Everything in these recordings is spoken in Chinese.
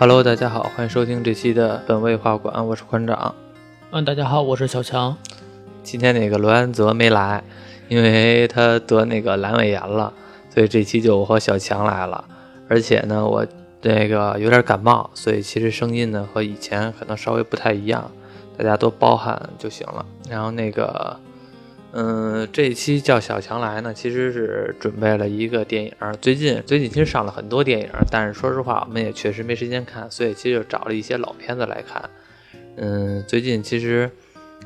Hello，大家好，欢迎收听这期的本位画馆，我是馆长。嗯，大家好，我是小强。今天那个罗安泽没来，因为他得那个阑尾炎了，所以这期就我和小强来了。而且呢，我那个有点感冒，所以其实声音呢和以前可能稍微不太一样，大家多包涵就行了。然后那个。嗯，这一期叫小强来呢，其实是准备了一个电影。最近最近其实上了很多电影，但是说实话，我们也确实没时间看，所以其实就找了一些老片子来看。嗯，最近其实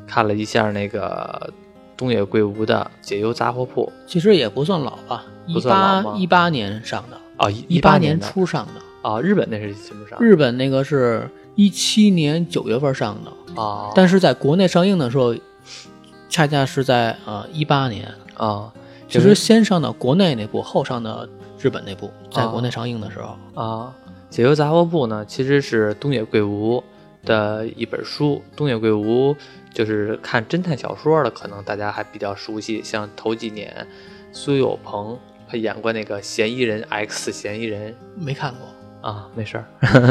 看了一下那个东野圭吾的《解忧杂货铺》，其实也不算老吧，不算老吗？一八年上的啊，一八年初上的啊。日本那是什么上？日本那个是一七年九月份上的啊，但是在国内上映的时候。恰恰是在呃一八年啊，其实先上的国内那部，后上的日本那部，在国内上映的时候啊，《解忧杂货铺》呢，其实是东野圭吾的一本书。东野圭吾就是看侦探小说的，可能大家还比较熟悉，像头几年苏有朋他演过那个《嫌疑人 X 嫌疑人》，没看过啊，没事儿。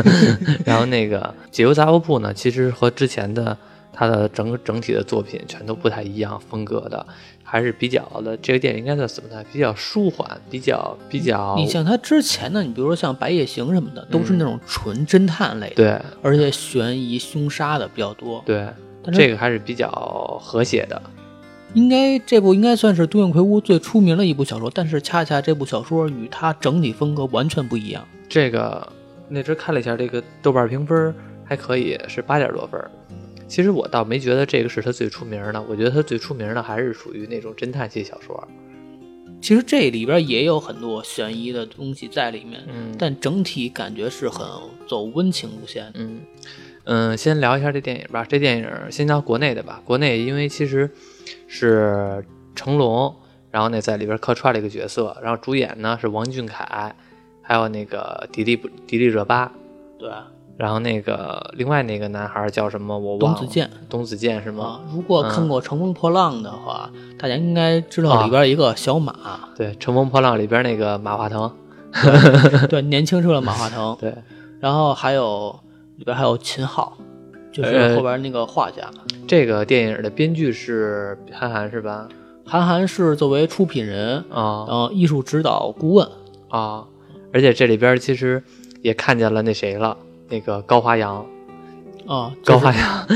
然后那个《解忧杂货铺》呢，其实和之前的。他的整个整体的作品全都不太一样，风格的还是比较的。这个电影应该算什么呢？比较舒缓，比较比较。你像他之前的，你比如说像《白夜行》什么的，都是那种纯侦探类的，对，而且悬疑凶杀的比较多。对，这个还是比较和谐的。应该这部应该算是东野圭吾最出名的一部小说，但是恰恰这部小说与他整体风格完全不一样。这个那阵看了一下，这个豆瓣评分还可以，是八点多分。其实我倒没觉得这个是他最出名的，我觉得他最出名的还是属于那种侦探系小说。其实这里边也有很多悬疑的东西在里面，嗯，但整体感觉是很走温情路线。嗯嗯，先聊一下这电影吧。这电影先聊国内的吧。国内因为其实是成龙，然后呢在里边客串了一个角色，然后主演呢是王俊凯，还有那个迪丽迪丽热巴，对。然后那个另外那个男孩叫什么？我忘了。董子健，董子健是吗？如果看过《乘风破浪》的话，大家应该知道里边一个小马。对，《乘风破浪》里边那个马化腾。对，年轻时候的马化腾。对。然后还有里边还有秦昊，就是后边那个画家。这个电影的编剧是韩寒是吧？韩寒是作为出品人啊，然后艺术指导顾问啊，而且这里边其实也看见了那谁了。那个高华阳，啊，高华阳，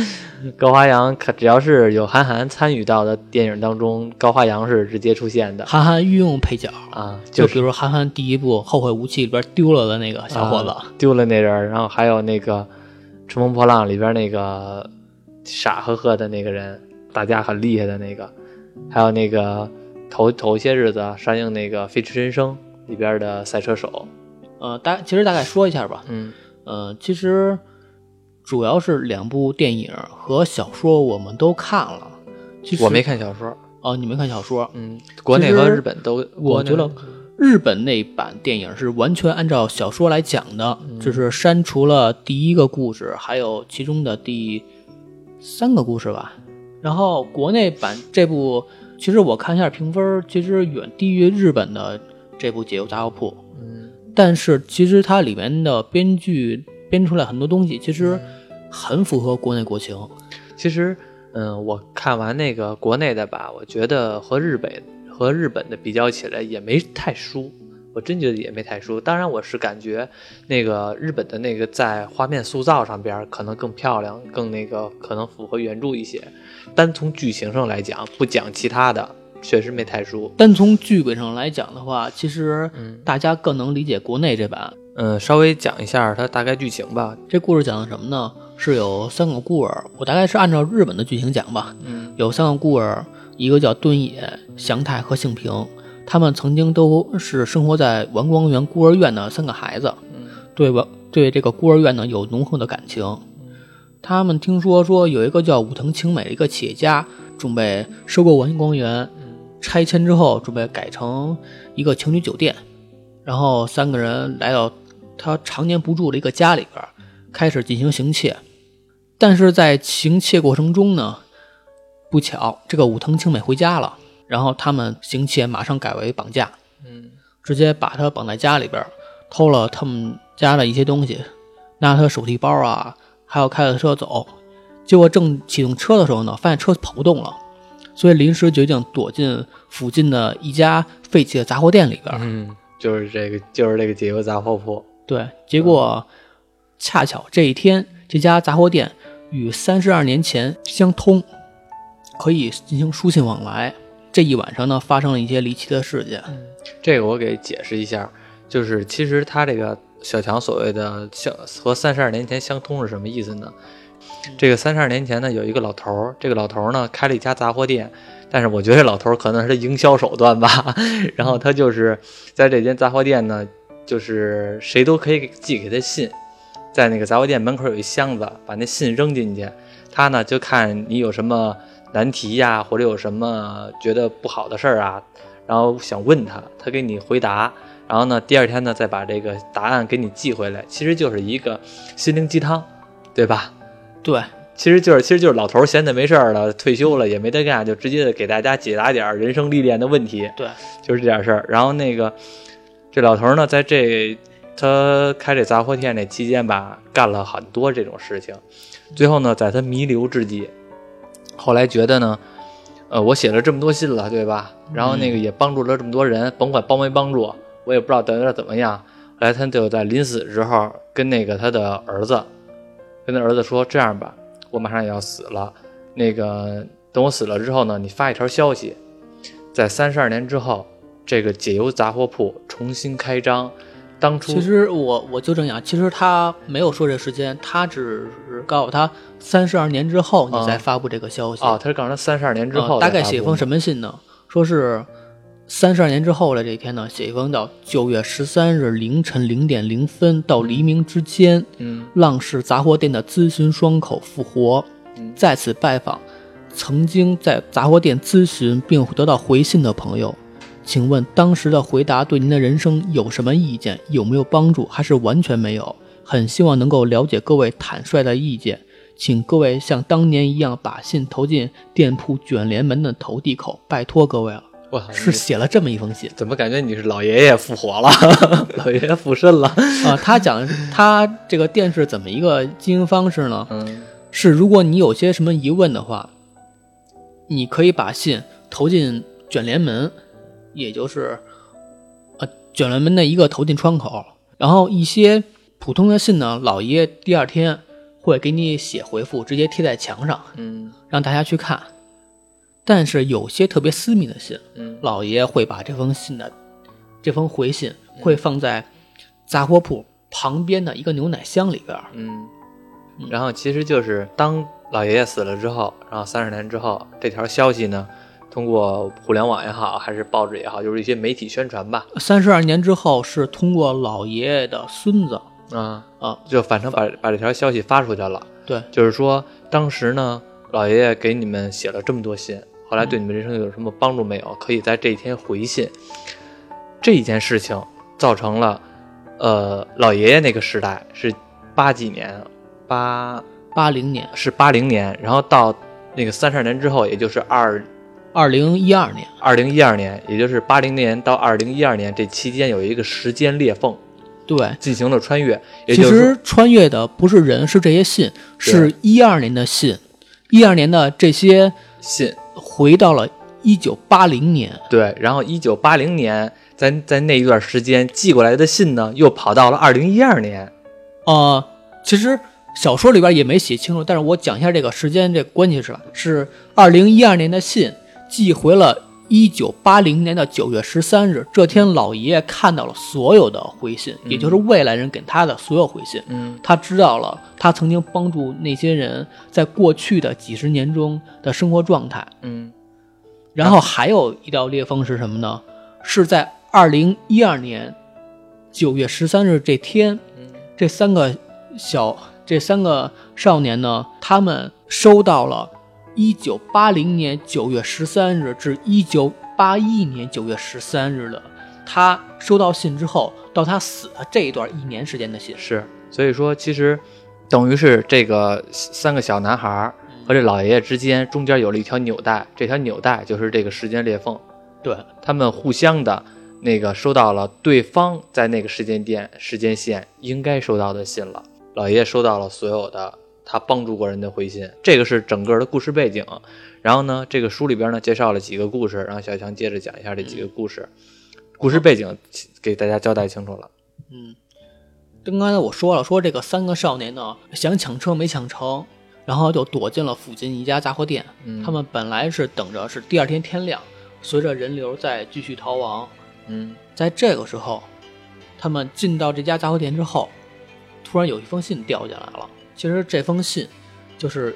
高华阳，可只要是有韩寒参与到的电影当中，高华阳是直接出现的。韩寒御用配角啊，就比如韩寒第一部《后会无期》里边丢了的那个小伙子，丢了那人，然后还有那个《乘风破浪》里边那个傻呵呵的那个人，打架很厉害的那个，还有那个头头些日子上映那个《飞驰人生》里边的赛车手。呃，大其实大概说一下吧，嗯。呃，其实主要是两部电影和小说，我们都看了。其实我没看小说哦，你没看小说？嗯，国内和日本都。我觉得日本那版电影是完全按照小说来讲的，就是删除了第一个故事，还有其中的第三个故事吧。然后国内版这部，其实我看一下评分，其实远低于日本的这部《解忧杂货铺》。但是其实它里面的编剧编出来很多东西，其实很符合国内国情。其实，嗯，我看完那个国内的吧，我觉得和日本和日本的比较起来也没太输，我真觉得也没太输。当然，我是感觉那个日本的那个在画面塑造上边可能更漂亮，更那个可能符合原著一些。单从剧情上来讲，不讲其他的。确实没太熟。单从剧本上来讲的话，其实大家更能理解国内这版。嗯，稍微讲一下它大概剧情吧。这故事讲的什么呢？是有三个孤儿，我大概是按照日本的剧情讲吧。嗯，有三个孤儿，一个叫敦野、祥太和幸平，他们曾经都是生活在丸光园孤儿院的三个孩子。嗯，对吧？对这个孤儿院呢有浓厚的感情。他们听说说有一个叫武藤晴美的一个企业家准备收购文光园。拆迁之后，准备改成一个情侣酒店，然后三个人来到他常年不住的一个家里边，开始进行行窃。但是在行窃过程中呢，不巧这个武藤清美回家了，然后他们行窃马上改为绑架，嗯，直接把他绑在家里边，偷了他们家的一些东西，拿他的手提包啊，还有开着车走。结果正启动车的时候呢，发现车跑不动了，所以临时决定躲进附近的一家废弃的杂货店里边。嗯，就是这个，就是这个解忧杂货铺。对，结果恰巧这一天，这家杂货店与三十二年前相通，可以进行书信往来。这一晚上呢，发生了一些离奇的事件。这个我给解释一下，就是其实他这个小强所谓的相和三十二年前相通是什么意思呢？这个三十二年前呢，有一个老头儿，这个老头儿呢开了一家杂货店，但是我觉得这老头儿可能是营销手段吧。然后他就是在这间杂货店呢，就是谁都可以寄给他信，在那个杂货店门口有一箱子，把那信扔进去，他呢就看你有什么难题呀，或者有什么觉得不好的事儿啊，然后想问他，他给你回答，然后呢第二天呢再把这个答案给你寄回来，其实就是一个心灵鸡汤，对吧？对，其实就是，其实就是老头儿闲的没事儿了，退休了也没得干，就直接的给大家解答点儿人生历练的问题，对，就是这点事儿。然后那个这老头儿呢，在这他开这杂货店这期间吧，干了很多这种事情。最后呢，在他弥留之际，后来觉得呢，呃，我写了这么多信了，对吧？然后那个也帮助了这么多人，甭管帮没帮助，我也不知道等点怎么样。后来他就在临死之后跟那个他的儿子。跟他儿子说：“这样吧，我马上也要死了。那个等我死了之后呢，你发一条消息，在三十二年之后，这个解忧杂货铺重新开张。当初其实我我纠正一下，其实他没有说这时间，他只是告诉他三十二年之后你再发布这个消息啊。他是告诉他三十二年之后，大概写一封什么信呢？说是。”三十二年之后的这一天呢，写一封到九月十三日凌晨零点零分到黎明之间，嗯，浪氏杂货店的咨询窗口复活，再次拜访曾经在杂货店咨询并得到回信的朋友，请问当时的回答对您的人生有什么意见？有没有帮助？还是完全没有？很希望能够了解各位坦率的意见，请各位像当年一样把信投进店铺卷帘门的投递口，拜托各位了。是写了这么一封信，怎么感觉你是老爷爷复活了，老爷爷附身了啊？他讲他这个电是怎么一个经营方式呢？嗯，是如果你有些什么疑问的话，你可以把信投进卷帘门，也就是呃卷帘门的一个投进窗口，然后一些普通的信呢，老爷爷第二天会给你写回复，直接贴在墙上，嗯，让大家去看。但是有些特别私密的信，嗯，老爷会把这封信的这封回信会放在杂货铺旁边的一个牛奶箱里边，嗯，然后其实就是当老爷爷死了之后，然后三十年之后，这条消息呢，通过互联网也好，还是报纸也好，就是一些媒体宣传吧。三十二年之后是通过老爷爷的孙子，啊啊，就反正把把这条消息发出去了。对，就是说当时呢，老爷爷给你们写了这么多信。后来对你们人生有什么帮助没有？可以在这一天回信。这一件事情造成了，呃，老爷爷那个时代是八几年，八八零年是八零年，然后到那个三十二年之后，也就是二二零一二年，二零一二年，也就是八零年到二零一二年这期间有一个时间裂缝，对，进行了穿越。其实穿越的不是人，是这些信，是一二年的信，一二年的这些信。回到了一九八零年，对，然后一九八零年，在在那一段时间寄过来的信呢，又跑到了二零一二年。呃，其实小说里边也没写清楚，但是我讲一下这个时间这关系是吧？是二零一二年的信寄回了一九八零年的九月十三日，这天老爷爷看到了所有的回信，也就是未来人给他的所有回信。嗯，他知道了他曾经帮助那些人在过去的几十年中的生活状态。嗯。然后还有一道裂缝是什么呢？是在二零一二年九月十三日这天，这三个小这三个少年呢，他们收到了一九八零年九月十三日至一九八一年九月十三日的他收到信之后到他死的这一段一年时间的信。是，所以说其实等于是这个三个小男孩。和这老爷爷之间中间有了一条纽带，这条纽带就是这个时间裂缝。对他们互相的那个收到了对方在那个时间点时间线应该收到的信了。老爷爷收到了所有的他帮助过人的回信，这个是整个的故事背景。然后呢，这个书里边呢介绍了几个故事，让小强接着讲一下这几个故事。故事背景给大家交代清楚了。嗯，刚刚才我说了，说这个三个少年呢想抢车没抢成，然后就躲进了附近一家杂货店。嗯他们本来是等着是第二天天亮，随着人流再继续逃亡。嗯在这个时候，他们进到这家杂货店之后，突然有一封信掉进来了。其实这封信就是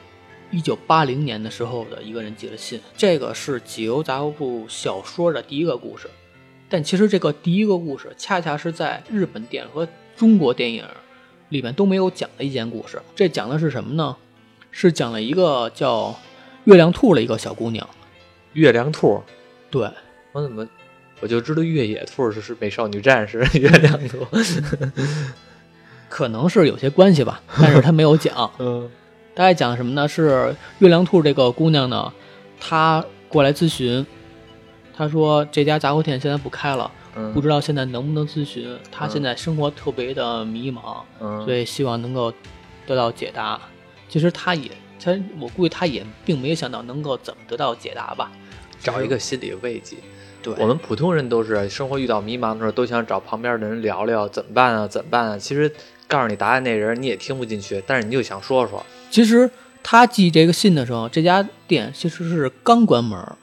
一九八零年的时候的一个人寄的信。这个是解忧杂货铺小说的第一个故事，但其实这个第一个故事恰恰是在日本电影和中国电影里面都没有讲的一件故事。这讲的是什么呢？是讲了一个叫月亮兔的一个小姑娘。月亮兔，对，我怎么我就知道越野兔是是美少女战士，月亮兔。可能是有些关系吧，但是他没有讲。嗯大概讲什么呢？是月亮兔这个姑娘呢，她过来咨询，她说这家杂货店现在不开了，嗯，不知道现在能不能咨询。她现在生活特别的迷茫，嗯，所以希望能够得到解答。其实她也，她我估计她也并没有想到能够怎么得到解答吧。找一个心理慰藉。对，我们普通人都是生活遇到迷茫的时候，都想找旁边的人聊聊怎么办啊，怎么办啊。其实告诉你答案那人你也听不进去，但是你就想说说。其实他寄这个信的时候，这家店其实是刚关门儿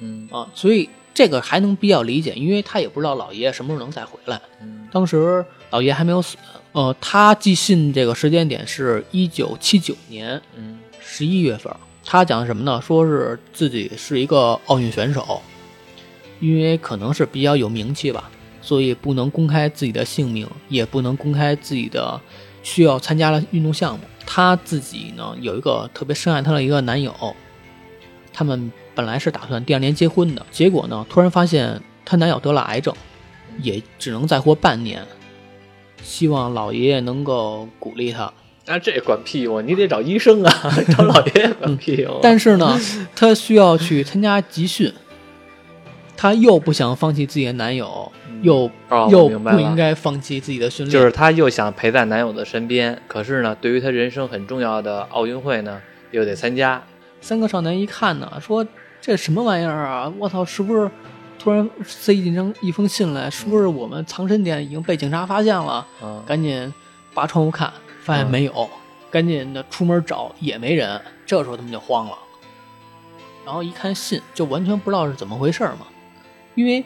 嗯啊，所以这个还能比较理解，因为他也不知道老爷爷什么时候能再回来。嗯当时老爷还没有死，呃，他寄信这个时间点是一九七九年嗯十一月份。他讲的什么呢？说是自己是一个奥运选手，因为可能是比较有名气吧，所以不能公开自己的姓名，也不能公开自己的需要参加的运动项目。她自己呢有一个特别深爱她的一个男友，他们本来是打算第二年结婚的，结果呢突然发现她男友得了癌症，也只能再活半年。希望老爷爷能够鼓励她，那、这管屁用，你得找医生啊，找老爷爷管屁用。但是呢，她需要去参加集训，她又不想放弃自己的男友，又、哦，又不应该放弃自己的训练，就是她又想陪在男友的身边，可是呢，对于她人生很重要的奥运会呢，又得参加。三个少年一看呢，说这什么玩意儿啊！我操，是不是突然塞进张一封信来？是不是我们藏身点已经被警察发现了？嗯赶紧扒窗户看，发现没有，赶紧的出门找也没人。这时候他们就慌了，然后一看信，就完全不知道是怎么回事嘛。因为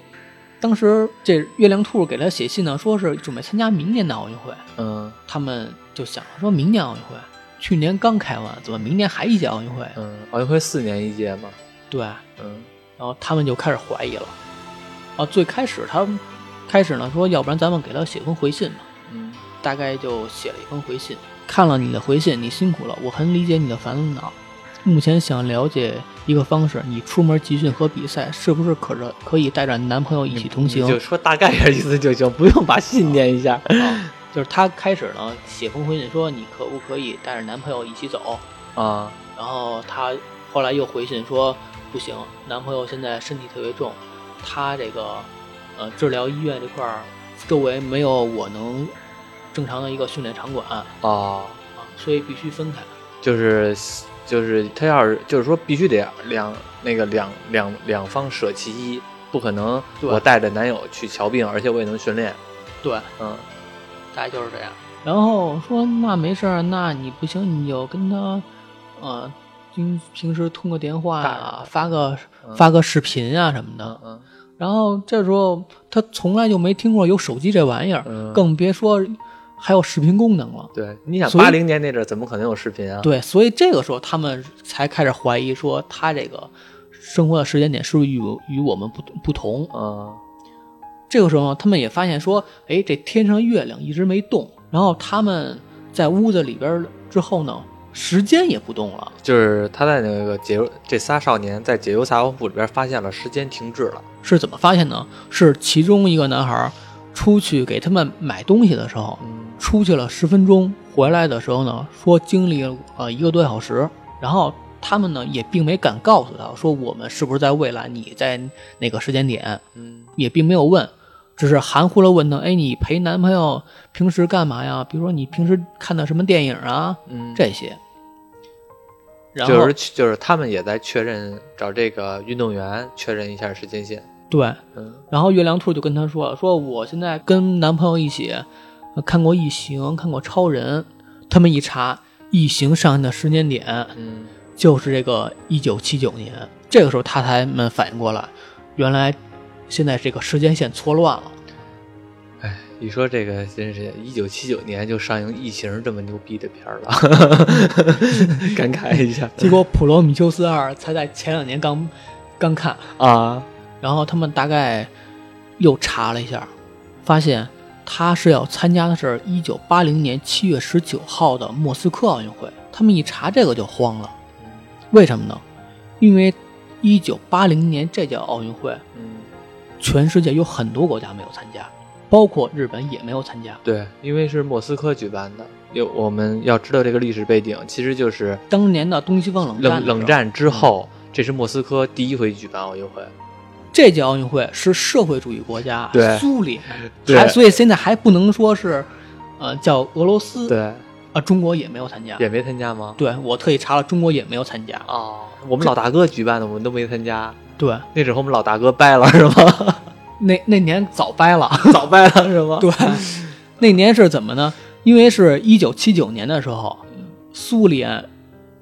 当时这月亮兔给他写信呢，说是准备参加明年的奥运会，嗯他们就想说明年奥运会，去年刚开完，怎么明年还一届奥运会？嗯，奥运会四年一届嘛。对，嗯然后他们就开始怀疑了。啊，最开始他们开始呢说，要不然咱们给他写封回信吧。嗯大概就写了一封回信，看了你的回信，你辛苦了，我很理解你的烦恼。目前想了解一个方式，你出门集训和比赛是不是可着可以带着男朋友一起同行？就说大概点意思就行，不用把信念一下。啊，就是他开始呢写封回信说你可不可以带着男朋友一起走？啊，然后他后来又回信说不行，男朋友现在身体特别重，他这个呃治疗医院这块儿周围没有我能正常的一个训练场馆啊，哦，所以必须分开。就是就是他要是就是说必须得两那个两两两方舍其一，不可能我带着男友去瞧病，而且我也能训练。对，嗯大概就是这样。然后说那没事儿，那你不行你就跟他呃平平时通个电话啊，发个发个视频啊什么的。嗯然后这时候他从来就没听过有手机这玩意儿，嗯，更别说还有视频功能了。对，你想八零年那阵怎么可能有视频啊？对，所以这个时候他们才开始怀疑说他这个生活的时间点是不是与与我们不不同。嗯这个时候，他们也发现说，哎，这天上月亮一直没动。然后他们在屋子里边之后呢，时间也不动了。就是他在那个解忧这仨少年在解忧杂货铺里边发现了时间停滞了。是怎么发现呢？是其中一个男孩出去给他们买东西的时候，嗯出去了十分钟，回来的时候呢，说经历了呃一个多小时，然后他们呢也并没敢告诉他说我们是不是在未来，你在哪个时间点，嗯也并没有问，只是含糊了问他：“哎，你陪男朋友平时干嘛呀？比如说你平时看的什么电影啊？嗯，这些。”然后就是就是他们也在确认找这个运动员确认一下时间线。对，嗯然后月亮兔就跟他说：“说我现在跟男朋友一起呃看过《异形》，看过《超人》，他们一查《异形》上映的时间点嗯就是这个一九七九年。这个时候他才们反应过来，原来现在这个时间线错乱了。哎，一说这个真是一九七九年就上映《异形》这么牛逼的片儿了，感慨一下结果《普罗米修斯二》才在前两年刚刚看，啊。然后他们大概又查了一下，发现他是要参加的是一九八零年七月十九号的莫斯科奥运会。他们一查这个就慌了，为什么呢？因为一九八零年这届奥运会，嗯，全世界有很多国家没有参加，包括日本也没有参加。对，因为是莫斯科举办的，有我们要知道这个历史背景，其实就是当年的东西方冷战冷战之后，这是莫斯科第一回举办奥运会。这届奥运会是社会主义国家对苏联，对还所以现在还不能说是，呃，叫俄罗斯，对，啊，中国也没有参加。也没参加吗？对我特意查了，中国也没有参加。哦，我们老大哥举办的，我们都没参加。对，那时候我们老大哥掰了是吗？那那年早掰了。早掰了是吗？对，那年是怎么呢？因为是一九七九年的时候，苏联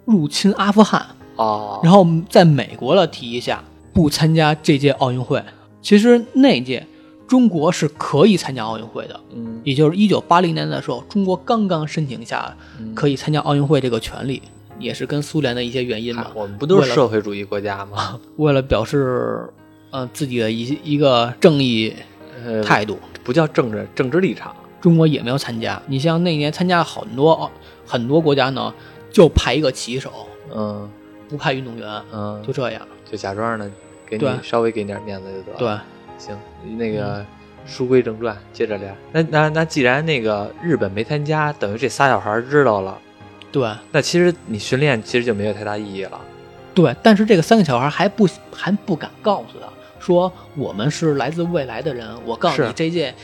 入侵阿富汗，哦，然后在美国的提议下不参加这届奥运会。其实那届中国是可以参加奥运会的，嗯也就是一九八零年的时候，中国刚刚申请下嗯可以参加奥运会这个权利，也是跟苏联的一些原因嘛嗨。我们不都是社会主义国家吗？为了表示呃自己的一一个正义呃，态度，不叫政治政治立场。中国也没有参加。你像那年参加很多很多国家呢，就派一个旗手，嗯不派运动员，嗯，就这样。就假装呢，给你稍微给你点面子就得了。对，行，那个书归正传，接着聊。那那那既然那个日本没参加，等于这仨小孩知道了，对那其实你训练其实就没有太大意义了。对，但是这个三个小孩还不还不敢告诉他说我们是来自未来的人，我告诉你这届。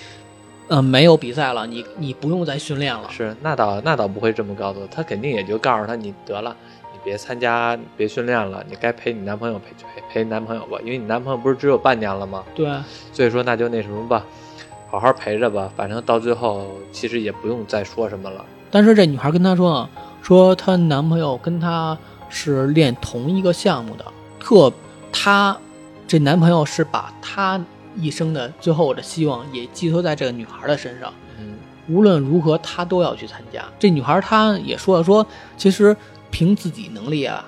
呃，没有比赛了，你你不用再训练了。是，那倒那倒不会这么告诉他，他肯定也就告诉他，你得了，你别参加，别训练了，你该陪你男朋友陪陪陪男朋友吧，因为你男朋友不是只有半年了吗？对，所以说那就那什么吧，好好陪着吧，反正到最后其实也不用再说什么了。但是这女孩跟他说呢，说她男朋友跟她是练同一个项目的，特她这男朋友是把她一生的最后的希望也寄托在这个女孩的身上，嗯无论如何她都要去参加。这女孩她也说了说，其实凭自己能力啊，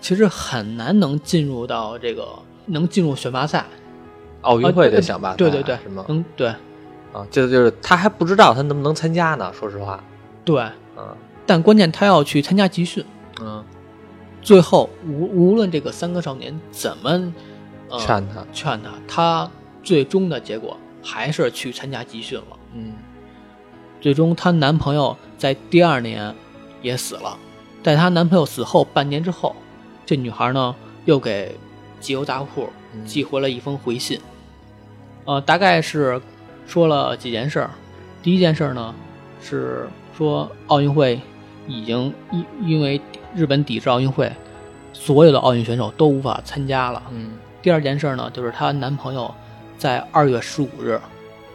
其实很难能进入到这个能进入选拔赛。奥运会呃的选拔赛、对对对，是吗？嗯，对啊，这就是他还不知道他能不能参加呢，说实话。对，嗯但关键他要去参加集训。嗯，最后无无论这个三个少年怎么、呃、劝他，劝他，他最终的结果还是去参加集训了。嗯最终，她男朋友在第二年也死了。在她男朋友死后半年之后，这女孩呢又给集邮大户嗯寄回了一封回信，呃，大概是说了几件事儿。第一件事儿呢是说奥运会已经因因为日本抵制奥运会，所有的奥运选手都无法参加了。嗯第二件事呢就是她男朋友在二月十五日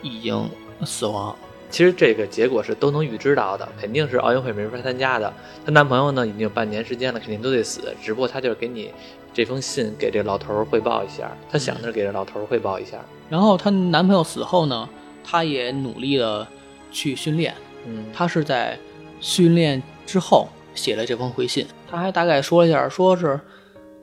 已经死亡。其实这个结果是都能预知到的，肯定是奥运会没法参加的。她男朋友呢已经有半年时间了，肯定都得死，只不过她就是给你这封信给这老头儿汇报一下，她想的是给这老头儿汇报一下。然后她男朋友死后呢，她也努力的去训练。嗯，她是在训练之后写了这封回信。她还大概说了一下，说是，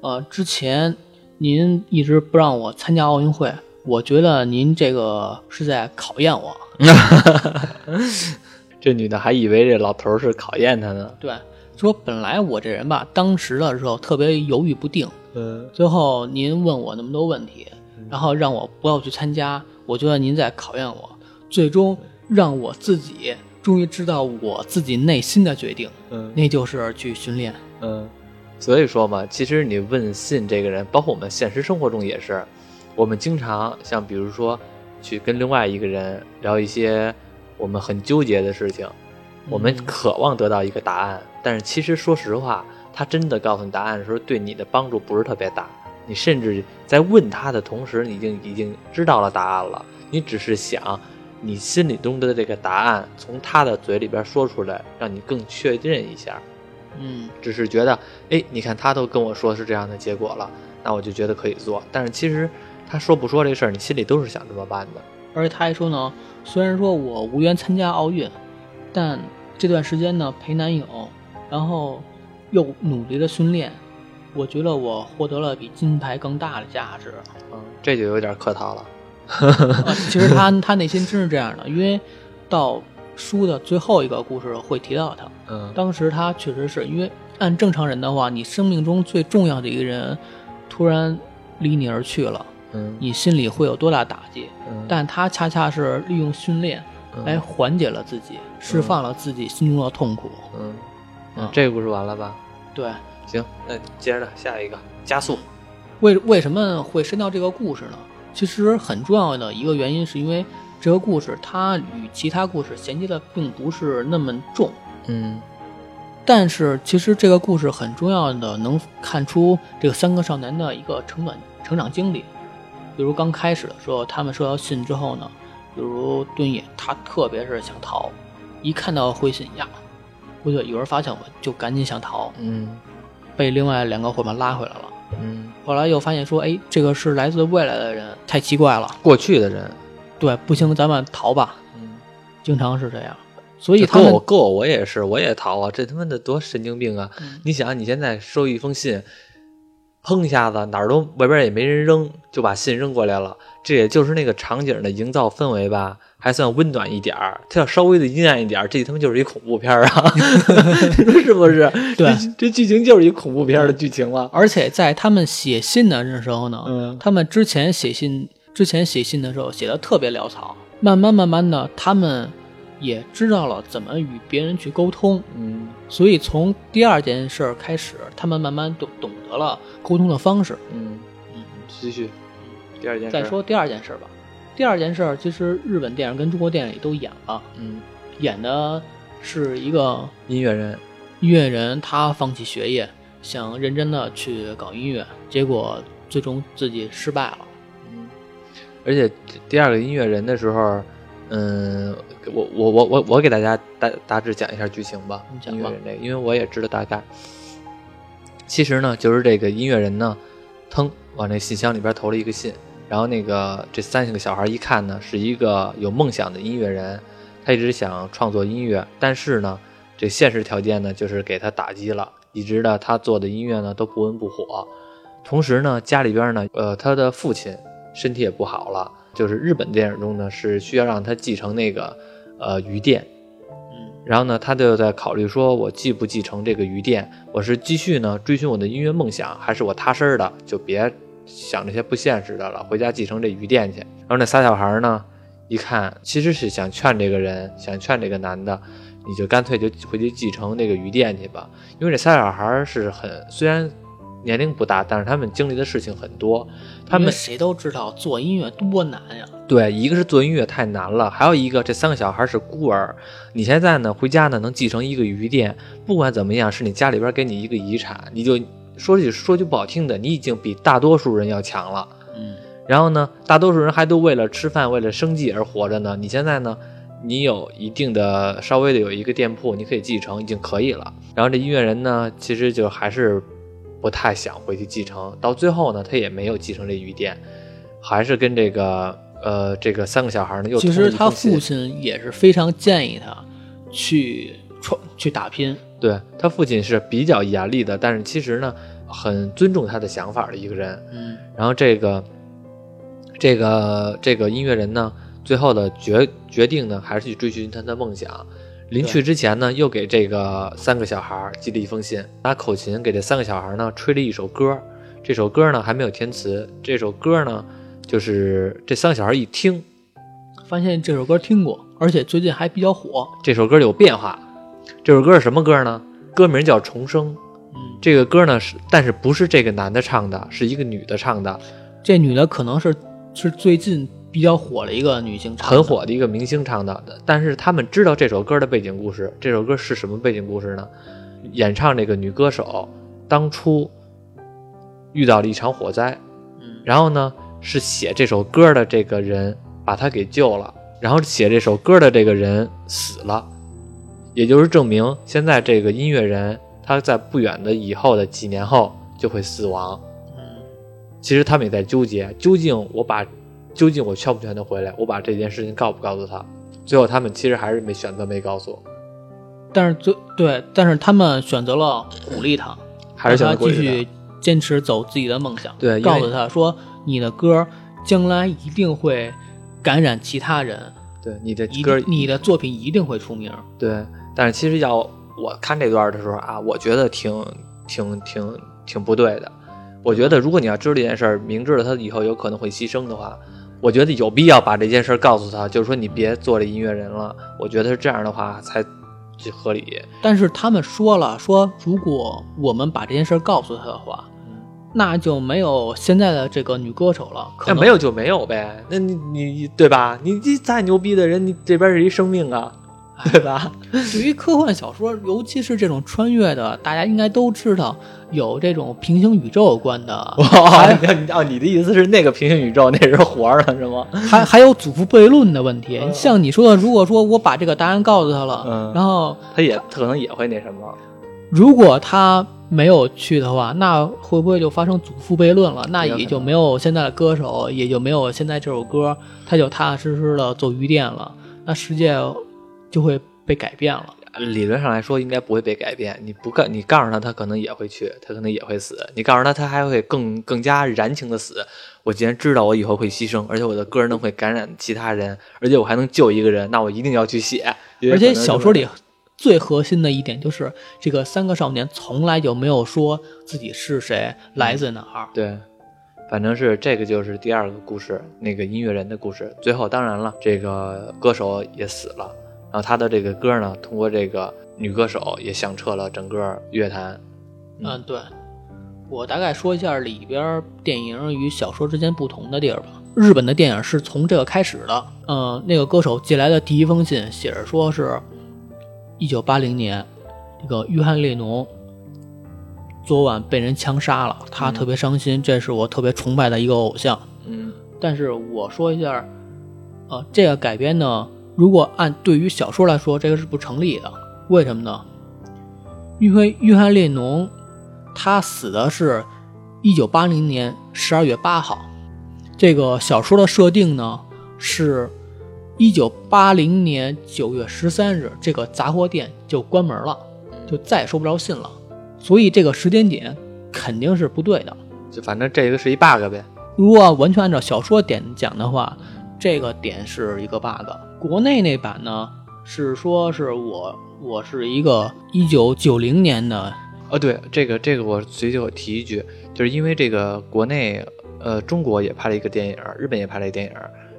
呃，之前您一直不让我参加奥运会，我觉得您这个是在考验我。这女的还以为这老头儿是考验她呢。对，说本来我这人吧，当时的时候特别犹豫不定，嗯最后您问我那么多问题，然后让我不要去参加，我觉得您在考验我，最终让我自己终于知道我自己内心的决定，嗯那就是去训练。嗯，所以说嘛，其实你问信这个人，包括我们现实生活中也是，我们经常像比如说去跟另外一个人聊一些我们很纠结的事情，我们嗯渴望得到一个答案，但是其实说实话，他真的告诉你答案的时候，对你的帮助不是特别大。你甚至在问他的同时，你已经已经知道了答案了，你只是想你心里中的这个答案从他的嘴里边说出来，让你更确认一下。嗯只是觉得，哎，你看他都跟我说是这样的结果了，那我就觉得可以做。但是其实他说不说这事儿，你心里都是想这么办的。而且他还说呢，虽然说我无缘参加奥运，但这段时间呢陪男友，然后又努力的训练，我觉得我获得了比金牌更大的价值。嗯，这就有点客套了。呃其实他 他内心真是这样的，因为到书的最后一个故事会提到他，嗯当时他确实是因为按正常人的话，你生命中最重要的一个人突然离你而去了，嗯你心里会有多大打击？嗯，但他恰恰是利用训练嗯来缓解了自己，释放了自己心中的痛苦。嗯嗯这个故事完了吧？对，行，那接着下一个加速。为为什么会深到这个故事呢？其实很重要的一个原因是因为这个故事它与其他故事衔接的并不是那么重，嗯但是其实这个故事很重要的能看出这个三个少年的一个成长成长经历。比如刚开始的时候，他们收到信之后呢，比如敦野他特别是想逃，一看到回信呀，不对，有人发现我就赶紧想逃，嗯被另外两个伙伴拉回来了。嗯，后来又发现说，哎，这个是来自未来的人，太奇怪了。过去的人，对，不行，咱们逃吧。嗯，经常是这样，所以他我够我我也是，我也逃啊！这他妈的多神经病啊！嗯你想，你现在收一封信，砰一下子哪儿都外边也没人扔，就把信扔过来了。这也就是那个场景的营造氛围吧，还算温暖一点儿。它要稍微的阴暗一点儿，这他妈就是一恐怖片儿啊！你 说是不是？对这这剧情就是一恐怖片儿的剧情了。而且在他们写信的时候呢，嗯他们之前写信之前写信的时候写的特别潦草，慢慢慢慢的，他们也知道了怎么与别人去沟通，嗯。所以从第二件事儿开始，他们慢慢懂懂得了沟通的方式。嗯。嗯，继续。第二件事，再，说第二件事儿吧，第二件事儿其实日本电影跟中国电影里都演了，嗯，演的是一个音乐人，音乐人，他放弃学业，想认真的去搞音乐，结果最终自己失败了。嗯，而且第二个音乐人的时候，嗯，我我我我我给大家大大致讲一下剧情吧你。讲吧因为我也知道大概。其实呢，就是这个音乐人呢，腾往那信箱里边投了一个信，然后那个这三个小孩一看呢，是一个有梦想的音乐人，他一直想创作音乐，但是呢，这现实条件呢，就是给他打击了，一直呢他做的音乐呢都不温不火。同时呢，家里边呢，呃，他的父亲身体也不好了，就是日本电影中呢是需要让他继承那个呃余店，嗯。然后呢，他就在考虑说，我继不继承这个余店，我是继续呢追寻我的音乐梦想，还是我踏实儿的就别想这些不现实的了，回家继承这余店去。然后那仨小孩儿呢，一看其实是想劝这个人，想劝这个男的，你就干脆就回去继承那个余店去吧，因为这仨小孩儿是很虽然年龄不大，但是他们经历的事情很多，他们谁都知道做音乐多难呀。对，一个是做音乐太难了，还有一个这三个小孩是孤儿。你现在呢回家呢能继承一个鱼店，不管怎么样是你家里边给你一个遗产，你就说句说句不好听的，你已经比大多数人要强了。嗯，然后呢，大多数人还都为了吃饭、为了生计而活着呢。你现在呢，你有一定的稍微的有一个店铺，你可以继承，已经可以了。然后这音乐人呢，其实就还是不太想回去继承，到最后呢，他也没有继承这鱼店，还是跟这个呃这个三个小孩呢又其实他父亲也是非常建议他去创去打拼。对他父亲是比较严厉的，但是其实呢，很尊重他的想法的一个人。嗯然后这个这个这个音乐人呢，最后的决决定呢，还是去追寻他的梦想。临去之前呢，又给这个三个小孩寄了一封信，拿口琴给这三个小孩呢吹了一首歌。这首歌呢还没有填词，这首歌呢就是这三个小孩一听，发现这首歌听过，而且最近还比较火。这首歌有变化。这首歌是什么歌呢？歌名叫《重生》。嗯，这个歌呢是，但是不是这个男的唱的，是一个女的唱的。这女的可能是是最近比较火的一个女性唱的，很火的一个明星唱的，但是他们知道这首歌的背景故事。这首歌是什么背景故事呢？演唱这个女歌手当初遇到了一场火灾，嗯，然后呢是写这首歌的这个人把她给救了，然后写这首歌的这个人死了，也就是证明现在这个音乐人他在不远的以后的几年后就会死亡。嗯其实他们也在纠结，究竟我把，究竟我劝不劝他回来，我把这件事情告不告诉他？最后他们其实还是没选择没告诉我，但是最对，但是他们选择了鼓励他，还是选让他继续坚持走自己的梦想，对告诉他说你的歌将来一定会感染其他人，对你的一歌你的作品一定会出名。对，但是其实要我看这段的时候啊，我觉得挺挺挺挺不对的。我觉得如果你要知道这件事儿，明知道他以后有可能会牺牲的话，我觉得有必要把这件事儿告诉他，就是说你别做这音乐人了。我觉得是这样的话才合理。但是他们说了，说如果我们把这件事儿告诉他的话，那就没有现在的这个女歌手了。那没有就没有呗，那你你对吧？你你再牛逼的人，你这边是一生命啊，对吧？对于科幻小说，尤其是这种穿越的，大家应该都知道有这种平行宇宙有关的，哦，你的意思是那个平行宇宙那是活着的是吗？还还有祖父悖论的问题。像你说的，如果说我把这个答案告诉他了，嗯然后他也可能也会那什么。如果他没有去的话，那会不会就发生祖父悖论了？那也就没有现在的歌手，也就没有现在这首歌，他就踏踏实实的做鱼店了，那世界就会被改变了。理论上来说，应该不会被改变。你不告你告诉他，他可能也会去，他可能也会死。你告诉他，他还会更更加燃情的死。我既然知道我以后会牺牲，而且我的歌能会感染其他人，而且我还能救一个人，那我一定要去写。而且小说里最核心的一点就是，这个三个少年从来就没有说自己是谁，来自哪儿。对，反正是这个就是第二个故事，那个音乐人的故事。最后当然了，这个歌手也死了，然后他的这个歌呢，通过这个女歌手也响彻了整个乐坛。嗯，对。我大概说一下里边电影与小说之间不同的地儿吧。日本的电影是从这个开始的。嗯，那个歌手寄来的第一封信写着说是，一九八零年，这个约翰列侬昨晚被人枪杀了，他特别伤心，这是我特别崇拜的一个偶像。嗯但是我说一下，呃，这个改编呢，如果按对于小说来说，这个是不成立的。为什么呢？因为约翰列侬他死的是一九八零年十二月八号，这个小说的设定呢是一九八零年九月十三日，这个杂货店就关门了，就再也收不着信了，所以这个时间点肯定是不对的。就反正这个是一 bug 呗。如果完全按照小说点讲的话，这个点是一个 bug。国内那版呢是说是我我是一个一九九零年的，哦，对，这个这个我随就提一句，就是因为这个国内，呃，中国也拍了一个电影，日本也拍了一个电影。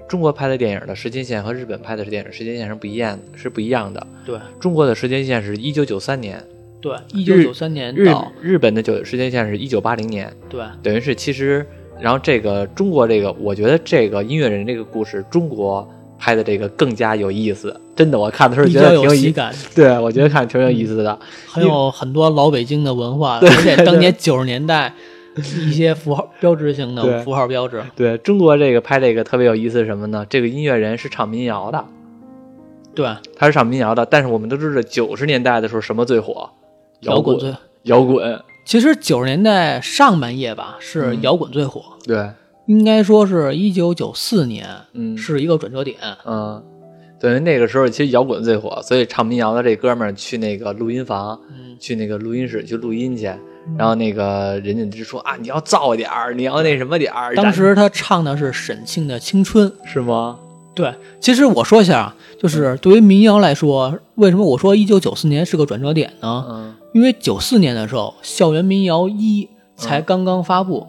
中国拍的电影的时间线和日本拍的电影时间线是不一样的，是不一样的。对。中国的时间线是一九九三年，对，一九九三年日到。日本的九时间线是一九八零年，对。等于是其实，然后这个中国这个，我觉得这个音乐人这个故事，中国拍的这个更加有意思。真的，我看的时候觉得挺意，有喜感，对我觉得看挺有意思的。很有很多老北京的文化，而且当年九十年代一些符号标志性的符号标志，对中国这个拍这个特别有意思是什么呢？这个音乐人是唱民谣的，对他是唱民谣的，但是我们都知道九十年代的时候什么最火？滚摇最。摇滚，其实九十年代上半叶吧，是嗯摇滚最火，对，应该说是一九九四年嗯是一个转折点。嗯，等于那个时候其实摇滚最火，所以唱民谣的这哥们儿去那个录音房，嗯，去那个录音室去录音去，然后那个人家就说啊，你要燥点儿，你要那什么点儿。当时他唱的是沈庆的《青春》。是吗？对，其实我说一下啊，就是对于民谣来说，为什么我说一九九四年是个转折点呢？嗯，因为九四年的时候，《校园民谣一》才刚刚发布，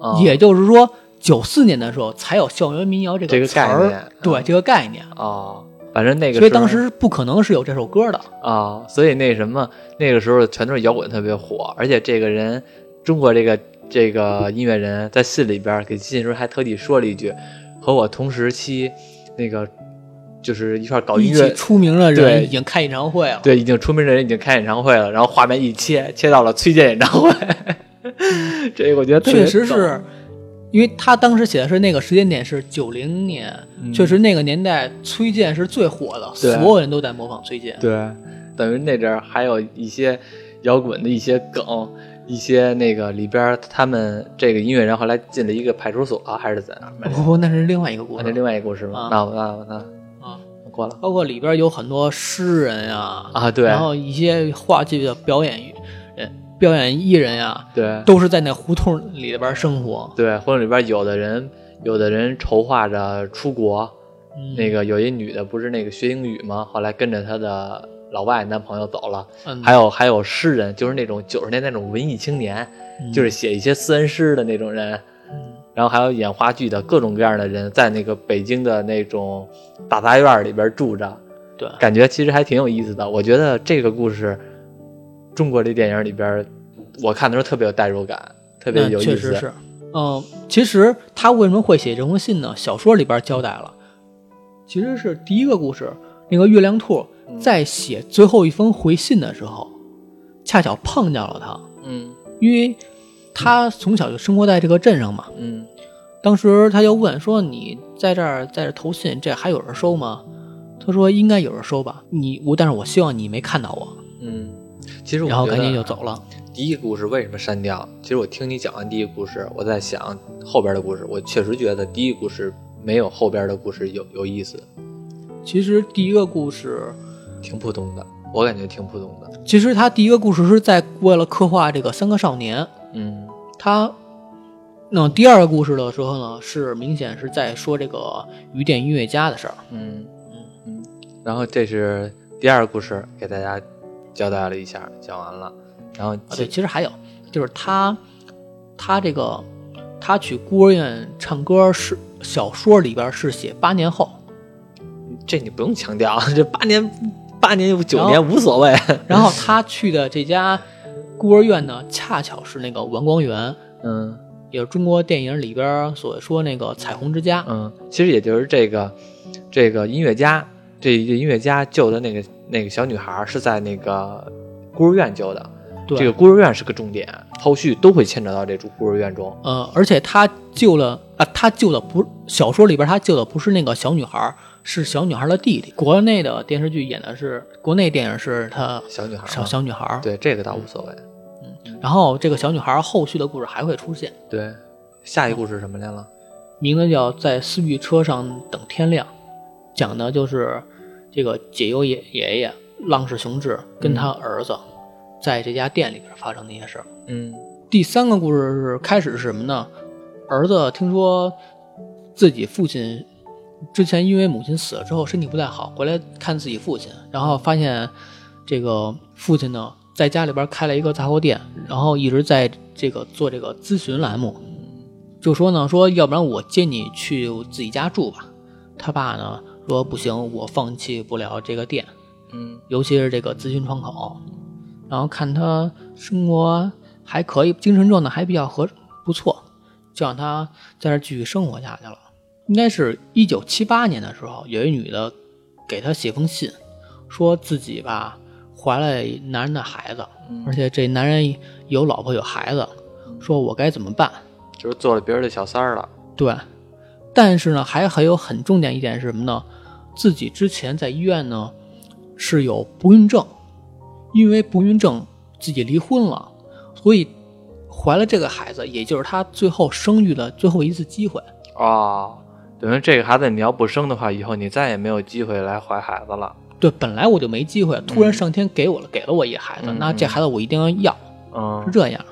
啊也就是说，九四年的时候才有校园民谣这这个词儿。概念嗯。对这个概念，哦，反正那个所以当时不可能是有这首歌的。啊、所以那什么，那个时候全都是摇滚特别火，而且这个人，中国这个这个音乐人在信里边给信时候还特地说了一句，和我同时期那个就是一块搞音乐，出名的人已经开演唱会了。对，已经出名的人已经开演唱会了，然后画面一切，切到了崔健演唱会，这个我觉得确实是，因为他当时写的是那个时间点是九零年，嗯。确实那个年代崔健是最火的，所有人都在模仿崔健。对，等于那阵儿还有一些摇滚的一些梗，一些那个里边他们这个音乐人后来进了一个派出所、还是在哪儿？没不不，那是另外一个故事。那是另外一个故事那我那我那啊，过了包括里边有很多诗人呀，啊，对然后一些话剧的表演人、表演艺人呀，对都是在那胡同里边生活。对，胡同里边有的人有的人筹划着出国，嗯那个有一女的不是那个学英语吗？后来跟着她的老外男朋友走了。嗯，还有还有诗人，就是那种九十年代那种文艺青年，嗯就是写一些私人诗的那种人。嗯然后还有演话剧的各种各样的人，在那个北京的那种大杂院里边住着，对，感觉其实还挺有意思的。我觉得这个故事，中国这电影里边，我看的时候特别有代入感，特别有意思。确实是。嗯，其实他为什么会写这封信呢？小说里边交代了，其实是第一个故事，那个月亮兔嗯在写最后一封回信的时候，恰巧碰见了他，嗯因为他从小就生活在这个镇上嘛。嗯当时他就问说：“你在这儿在这儿投信，这还有人收吗？”他说：“应该有人收吧。你我，但是我希望你没看到我。嗯。其实”我然后赶紧就走了。第一个故事为什么删掉？其实我听你讲完第一个故事，我在想后边的故事，我确实觉得第一个故事没有后边的故事有有意思，其实第一个故事，挺普通的，我感觉挺普通的。其实他第一个故事是在为了刻画这个三个少年。嗯他那第二个故事的时候呢，是明显是在说这个雨点音乐家的事儿。嗯嗯嗯。然后这是第二个故事，给大家交代了一下，讲完了。然后啊，对，其实还有就是他，他这个他去孤儿院唱歌是小说里边是写八年后，这你不用强调，这八年八年九年无所谓。然后他去的这家孤儿院呢，恰巧是那个王光源，嗯也是中国电影里边所说那个彩虹之家。嗯，其实也就是这个这个音乐家，这音乐家救的那个那个小女孩是在那个孤儿院救的。对，这个孤儿院是个重点，后续都会牵扯到这种孤儿院中。呃，而且他救了啊，他救的不小说里边他救的不是那个小女孩，是小女孩的弟弟。国内的电视剧演的是，国内电影是他小女孩小小女孩。对这个倒无所谓。嗯然后这个小女孩后续的故事还会出现，对，下一故事什么来了？名字叫《在思域车上等天亮》，讲的就是这个解忧爷爷爷浪士雄志跟他儿子在这家店里边发生的一些事儿。嗯第三个故事是开始是什么呢？儿子听说自己父亲之前因为母亲死了之后身体不太好，回来看自己父亲，然后发现这个父亲呢在家里边开了一个杂货店，然后一直在这个做这个咨询栏目，就说呢说要不然我接你去自己家住吧。他爸呢说不行，我放弃不了这个店，嗯尤其是这个咨询窗口，然后看他生活还可以，精神状态还比较合不错，就让他在这儿继续生活下去了。应该是一九七八年的时候，有一女的给他写封信，说自己吧怀了男人的孩子，而且这男人有老婆有孩子，说我该怎么办？就是做了别人的小三儿了。对，但是呢，还还有很重点一点是什么呢？自己之前在医院呢是有不孕症，因为不孕症自己离婚了，所以怀了这个孩子，也就是他最后生育的最后一次机会。哦，等于这个孩子你要不生的话，以后你再也没有机会来怀孩子了。对，本来我就没机会，突然上天给我了，给了我一个孩子，嗯那这孩子我一定要要，嗯是这样。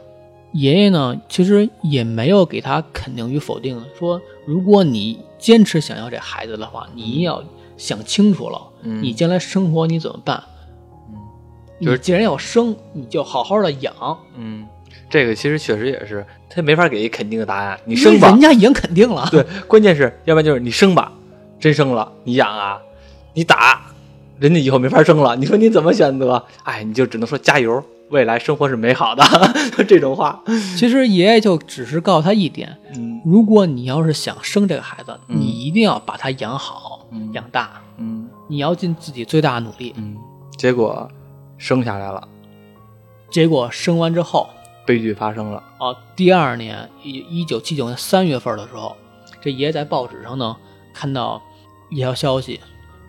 爷爷呢，其实也没有给他肯定与否定，说如果你坚持想要这孩子的话，你一定要想清楚了，嗯你将来生活你怎么办？嗯就是既然要生，你就好好的养。嗯，这个其实确实也是，他没法给一肯定的答案。你生吧人，家已经肯定了。对，关键是要不然就是你生吧，真生了你养啊，你打，人家以后没法生了，你说你怎么选择？哎，你就只能说加油，未来生活是美好的 这种话。其实爷爷就只是告诉他一点：嗯。如果你要是想生这个孩子，嗯。你一定要把他养好、嗯。养大，嗯。你要尽自己最大的努力。嗯，结果生下来了，结果生完之后，悲剧发生了。啊，第二年一一九七九年三月份的时候，这爷爷在报纸上呢看到一条消息，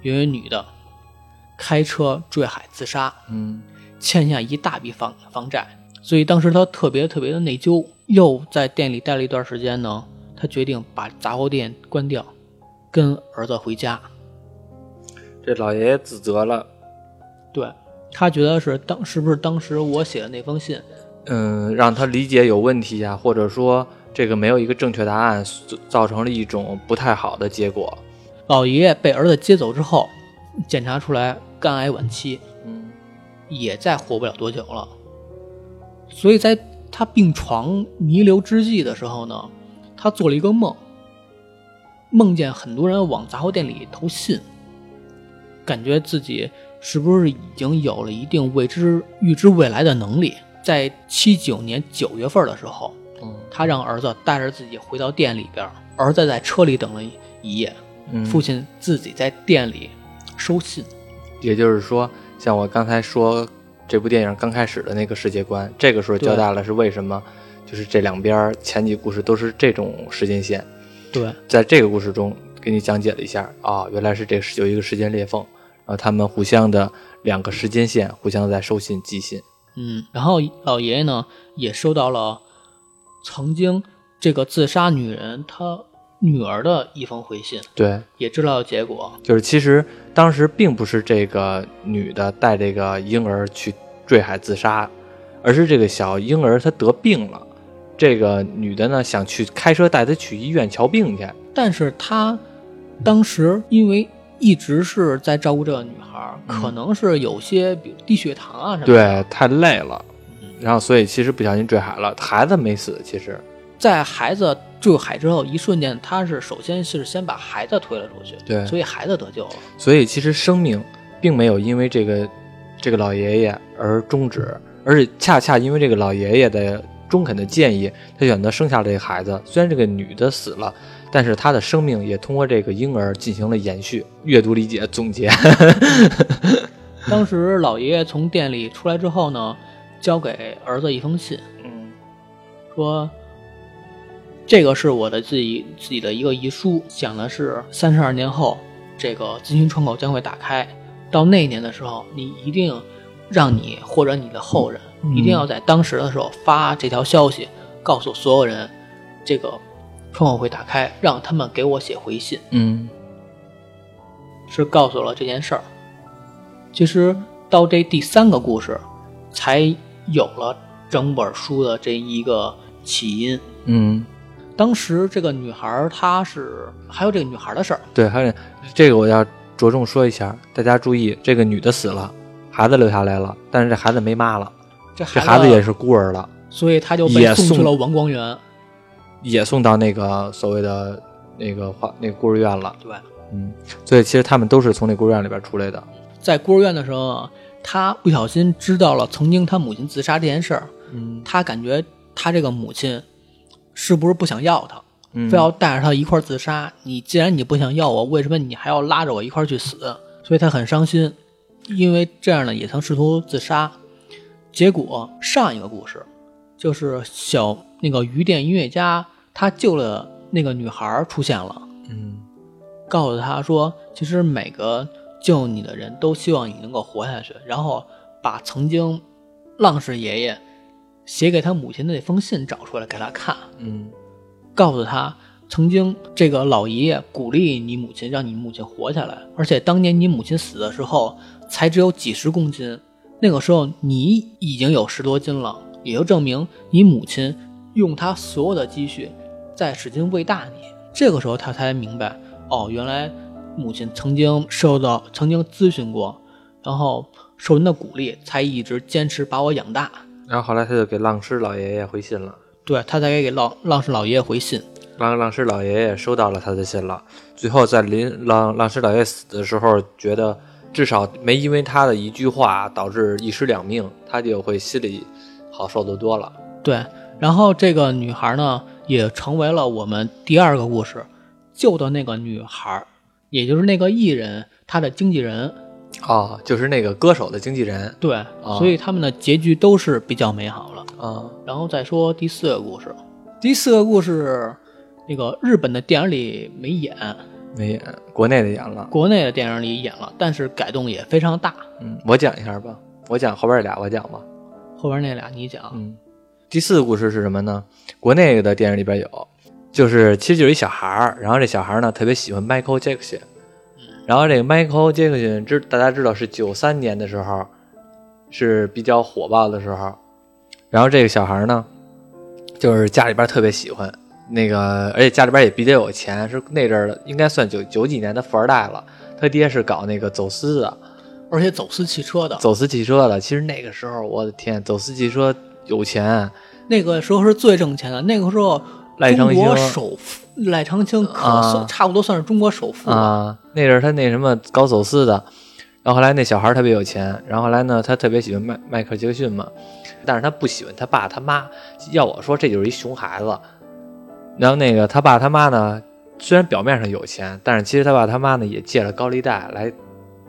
有一女的开车坠海自杀，嗯欠下一大笔房房债，所以当时他特别特别的内疚，又在店里待了一段时间呢，他决定把杂货店关掉，跟儿子回家。这老爷爷自责了。对他觉得是当是不是当时我写的那封信，嗯，让他理解有问题啊，或者说这个没有一个正确答案，造成了一种不太好的结果。老爷爷被儿子接走之后，检查出来肝癌晚期，嗯也再活不了多久了。所以在他病床弥留之际的时候呢，他做了一个梦，梦见很多人往杂货店里投信，感觉自己是不是已经有了一定未知预知未来的能力。在七九年九月份的时候，嗯他让儿子带着自己回到店里边，儿子在车里等了一夜，嗯，父亲自己在店里收信。也就是说，像我刚才说这部电影刚开始的那个世界观，这个时候交代了是为什么，就是这两边儿前几故事都是这种时间线，对，在这个故事中给你讲解了一下啊、原来是这个是有一个时间裂缝，然后他们互相的两个时间线互相在收信寄信。嗯，然后老爷爷呢也收到了曾经这个自杀女人她女儿的一封回信，对，也知道结果。就是其实当时并不是这个女的带这个婴儿去坠海自杀，而是这个小婴儿他得病了，这个女的呢想去开车带他去医院瞧病去。但是她当时因为一直是在照顾这个女孩可能是有些比如低血糖啊什么的。对，太累了嗯，然后所以其实不小心坠海了，孩子没死，其实在孩子坠海之后，一瞬间，他是首先是先把孩子推了出去，对所以孩子得救了。所以其实生命并没有因为这个这个老爷爷而终止，而是恰恰因为这个老爷爷的中肯的建议，他选择生下了这个孩子。虽然这个女的死了，但是她的生命也通过这个婴儿进行了延续。阅读理解总结，当时老爷爷从店里出来之后呢，交给儿子一封信，嗯说这个是我的自己自己的一个遗书，讲的是三十二年后，这个咨询窗口将会打开，到那年的时候，你一定让你或者你的后人、嗯一定要在当时的时候发这条消息，告诉所有人，这个窗口会打开，让他们给我写回信。嗯是告诉了这件事儿。其实到这第三个故事，才有了整本书的这一个起因。嗯，当时这个女孩她是还有这个女孩的事儿，对，还有这个我要着重说一下，大家注意，这个女的死了，孩子留下来了，但是这孩子没妈了，这这孩子也，是孤儿了。所以他就被也送送去了王光园。也送到那个所谓的那个花那个孤儿院了。对，嗯，所以其实他们都是从那孤儿院里边出来的。在孤儿院的时候啊，她不小心知道了曾经他母亲自杀这件事儿，嗯他感觉他这个母亲是不是不想要他？嗯非要带着他一块儿自杀。你既然你不想要我，为什么你还要拉着我一块儿去死？所以他很伤心，因为这样呢也曾试图自杀。结果上一个故事就是小那个鱼店音乐家，他救了那个女孩儿出现了，嗯告诉他说，其实每个救你的人都希望你能够活下去，然后把曾经浪氏爷爷写给他母亲的那封信找出来给他看。嗯告诉他，曾经这个老爷爷鼓励你母亲，让你母亲活下来，而且当年你母亲死的时候才只有几十公斤，那个时候你已经有十多斤了，也就证明你母亲用她所有的积蓄在使劲喂大你。这个时候他才明白，哦，原来母亲曾经受到曾经咨询过，然后受人的鼓励，才一直坚持把我养大。然后后来他就给浪师老爷爷回信了。对他才给浪浪氏老爷爷回信。浪浪师老爷爷收到了他的信了。最后在临浪浪师老爷爷死的时候，觉得至少没因为他的一句话导致一尸两命，他就会心里好受得多了。对，然后这个女孩呢，也成为了我们第二个故事救的那个女孩，也就是那个艺人他的经纪人。哦，就是那个歌手的经纪人。对，所以他们的结局都是比较美好了。啊，然后再说第四个故事，第四个故事，那个日本的电影里没演，没演，国内的演了，国内的电影里演了，但是改动也非常大。嗯，我讲一下吧，我讲后边俩，我讲吧。后边那俩你讲。嗯，第四个故事是什么呢？国内的电影里边有，就是其实就是一小孩儿，然后这小孩儿呢特别喜欢 Michael Jackson。然后这个 Michael Jackson 知大家知道是九三年的时候是比较火爆的时候，然后这个小孩呢，就是家里边特别喜欢那个，而且家里边也比较有钱，是那阵儿应该算九九几年的富二代了。他爹是搞那个走私的，而且走私汽车的，走私汽车的。其实那个时候，我的天，走私汽车有钱，那个时候是最挣钱的。那个时候，中国首富。赖昌星可算差不多算是中国首富啊。那阵他那什么搞走私的，然后后来那小孩特别有钱，然后后来呢他特别喜欢迈迈克尔杰克逊嘛，但是他不喜欢他爸他妈。要我说这就是一熊孩子。然后那个他爸他妈呢，虽然表面上有钱，但是其实他爸他妈呢也借了高利贷来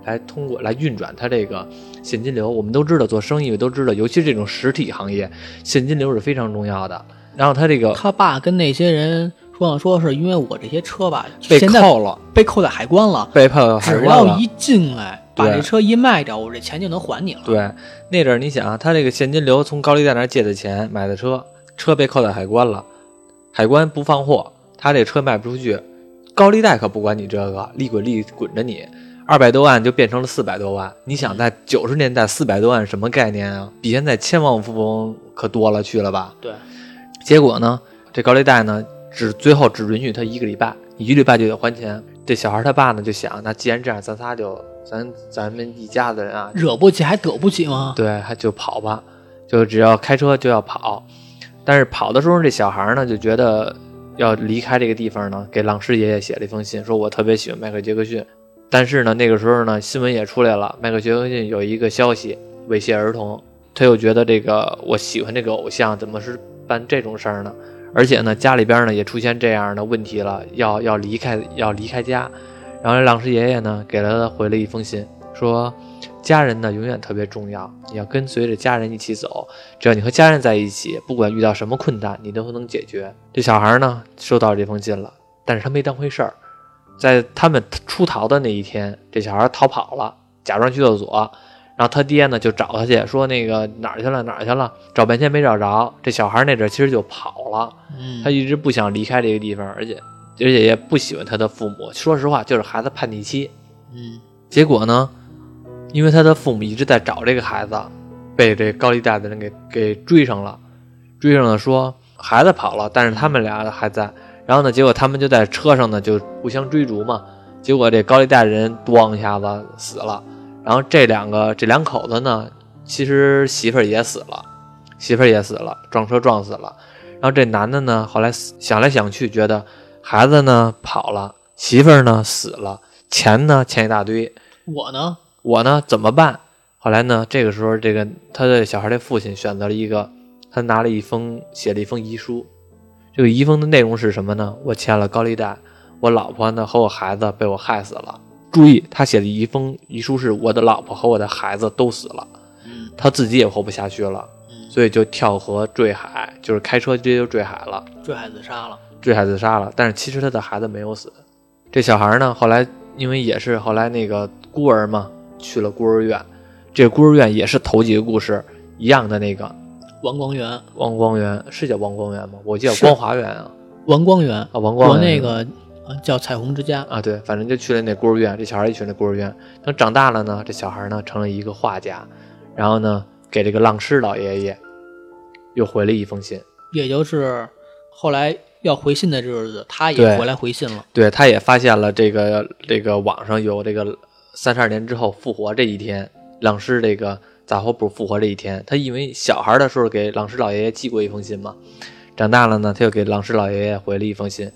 来通过来运转他这个现金流。我们都知道做生意都知道，尤其是这种实体行业，现金流是非常重要的。然后他这个他爸跟那些人。说呢说是因为我这些车吧被扣了，被扣在海关了，被扣海关了。只要一进来，把这车一卖掉，我这钱就能还你了。对，那阵儿你想啊，他这个现金流从高利贷那借的钱买的车，车被扣在海关了，海关不放货，他这车卖不出去，高利贷可不管你这个，利滚利滚着你，二百多万就变成了四百多万。你想在九十年代四百多万什么概念啊？比现在千万富翁可多了去了吧？对，结果呢，这高利贷呢？只最后只允许他一个礼拜，一个礼拜就得还钱。这小孩他爸呢就想，那既然这样，咱仨就咱咱们一家子人啊，惹不起还得不起吗？对，还就跑吧，就只要开车就要跑。但是跑的时候，这小孩呢就觉得要离开这个地方呢，给朗师爷爷写了一封信，说我特别喜欢迈克杰克逊。但是呢，那个时候呢，新闻也出来了，迈克杰克逊有一个消息猥亵儿童，他又觉得这个我喜欢这个偶像，怎么是办这种事儿呢？而且呢，家里边呢也出现这样的问题了，要要离开，要离开家。然后浪师爷爷呢给了他回了一封信，说家人呢永远特别重要，你要跟随着家人一起走。只要你和家人在一起，不管遇到什么困难，你都能解决。这小孩呢收到这封信了，但是他没当回事儿。在他们出逃的那一天，这小孩逃跑了，假装去厕所。然后他爹呢就找他去，说那个哪儿去了哪儿去了，找半天没找着。这小孩那阵其实就跑了，他一直不想离开这个地方，而且而且也不喜欢他的父母。说实话，就是孩子叛逆期。嗯，结果呢，因为他的父母一直在找这个孩子，被这高利贷的人给给追上了，追上了说孩子跑了，但是他们俩还在。然后呢，结果他们就在车上呢就互相追逐嘛，结果这高利贷的人咣一下子死了。然后这两个这两口子呢，其实媳妇儿也死了，媳妇儿也死了，撞车撞死了。然后这男的呢，后来想来想去，觉得孩子呢跑了，媳妇儿呢死了，钱呢欠一大堆，我呢，我呢怎么办？后来呢，这个时候这个他的小孩的父亲选择了一个，他拿了一封写了一封遗书，这个遗封的内容是什么呢？我欠了高利贷，我老婆呢和我孩子被我害死了。注意，他写的遗封遗书是：我的老婆和我的孩子都死了，他自己也活不下去了，所以就跳河坠海，就是开车直接就坠海了，坠海自杀了，坠海自杀了。但是其实他的孩子没有死，这小孩呢，后来因为也是后来那个孤儿嘛，去了孤儿院，这孤儿院也是头几个故事一样的那个。王光源，王光源是叫王光源吗？我记得光华园啊，王光源啊，王光源那个。叫彩虹之家啊，对，反正就去了那孤儿院。这小孩也去那孤儿院。等长大了呢，这小孩呢成了一个画家，然后呢给这个浪师老爷爷又回了一封信，也就是后来要回信的日子，他也回来回信了。对，他也发现了这个这个网上有这个三十二年之后复活这一天，浪师这个杂货铺复活这一天。他因为小孩的时候给浪师老爷爷寄过一封信嘛，长大了呢他又给浪师老爷爷回了一封信。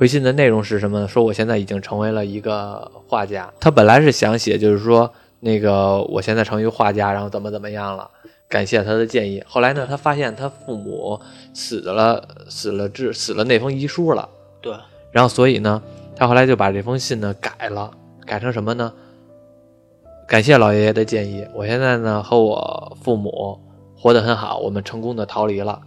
回信的内容是什么呢？说我现在已经成为了一个画家。他本来是想写，就是说那个我现在成为画家，然后怎么怎么样了，感谢他的建议。后来呢，他发现他父母死了，死了之死了那封遗书了。对，然后所以呢，他后来就把这封信呢改了，改成什么呢？感谢老爷爷的建议，我现在呢和我父母活得很好，我们成功的逃离了，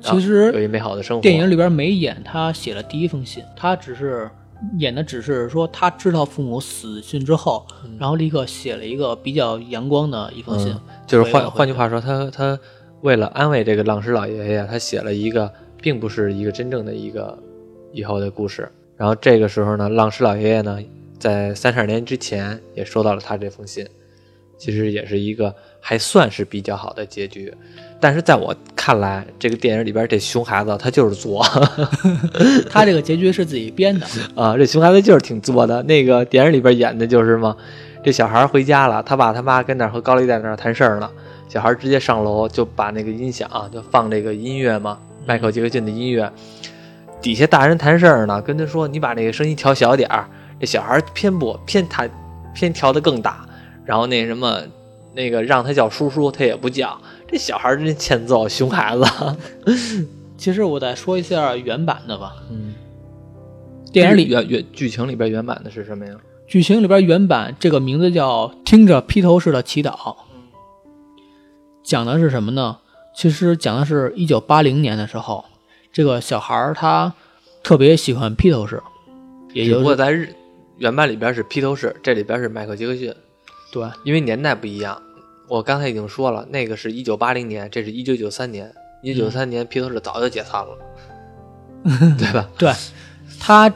其实有一美好的生活。电影里边没演他写了第一封信，他只是演的只是说他知道父母死讯之后，然后立刻写了一个比较阳光的一封信，嗯就是换换句话说，他他为了安慰这个浪矢老爷爷，他写了一个并不是一个真正的一个以后的故事。然后这个时候呢，浪矢老爷爷呢，在三十二年之前也收到了他这封信，其实也是一个还算是比较好的结局。但是在我看来，这个电影里边这熊孩子他就是作 他这个结局是自己编的，啊，这熊孩子就是挺作的。那个电影里边演的就是嘛，这小孩回家了，他爸他妈跟那儿和高利贷那儿谈事儿呢，小孩直接上楼就把那个音响、就放这个音乐嘛，迈克尔杰克逊的音乐，底下大人谈事儿呢，跟他说你把那个声音调小点儿，这小孩偏不偏他偏调的更大，然后那什么那个让他叫叔叔他也不叫，这小孩真欠揍，熊孩子。其实我再说一下原版的吧，嗯，电影里原原剧情里边原版的是什么呀？剧情里边原版这个名字叫《听着披头士的祈祷》，讲的是什么呢？其实讲的是一九八零年的时候，这个小孩儿他特别喜欢披头士，也只不就是过在日原版里边是披头士，这里边是迈克杰克逊，对因为年代不一样。我刚才已经说了，那个是一九八零年，这是一九九三年。一九九三年，披头士早就解散了，对吧？对，他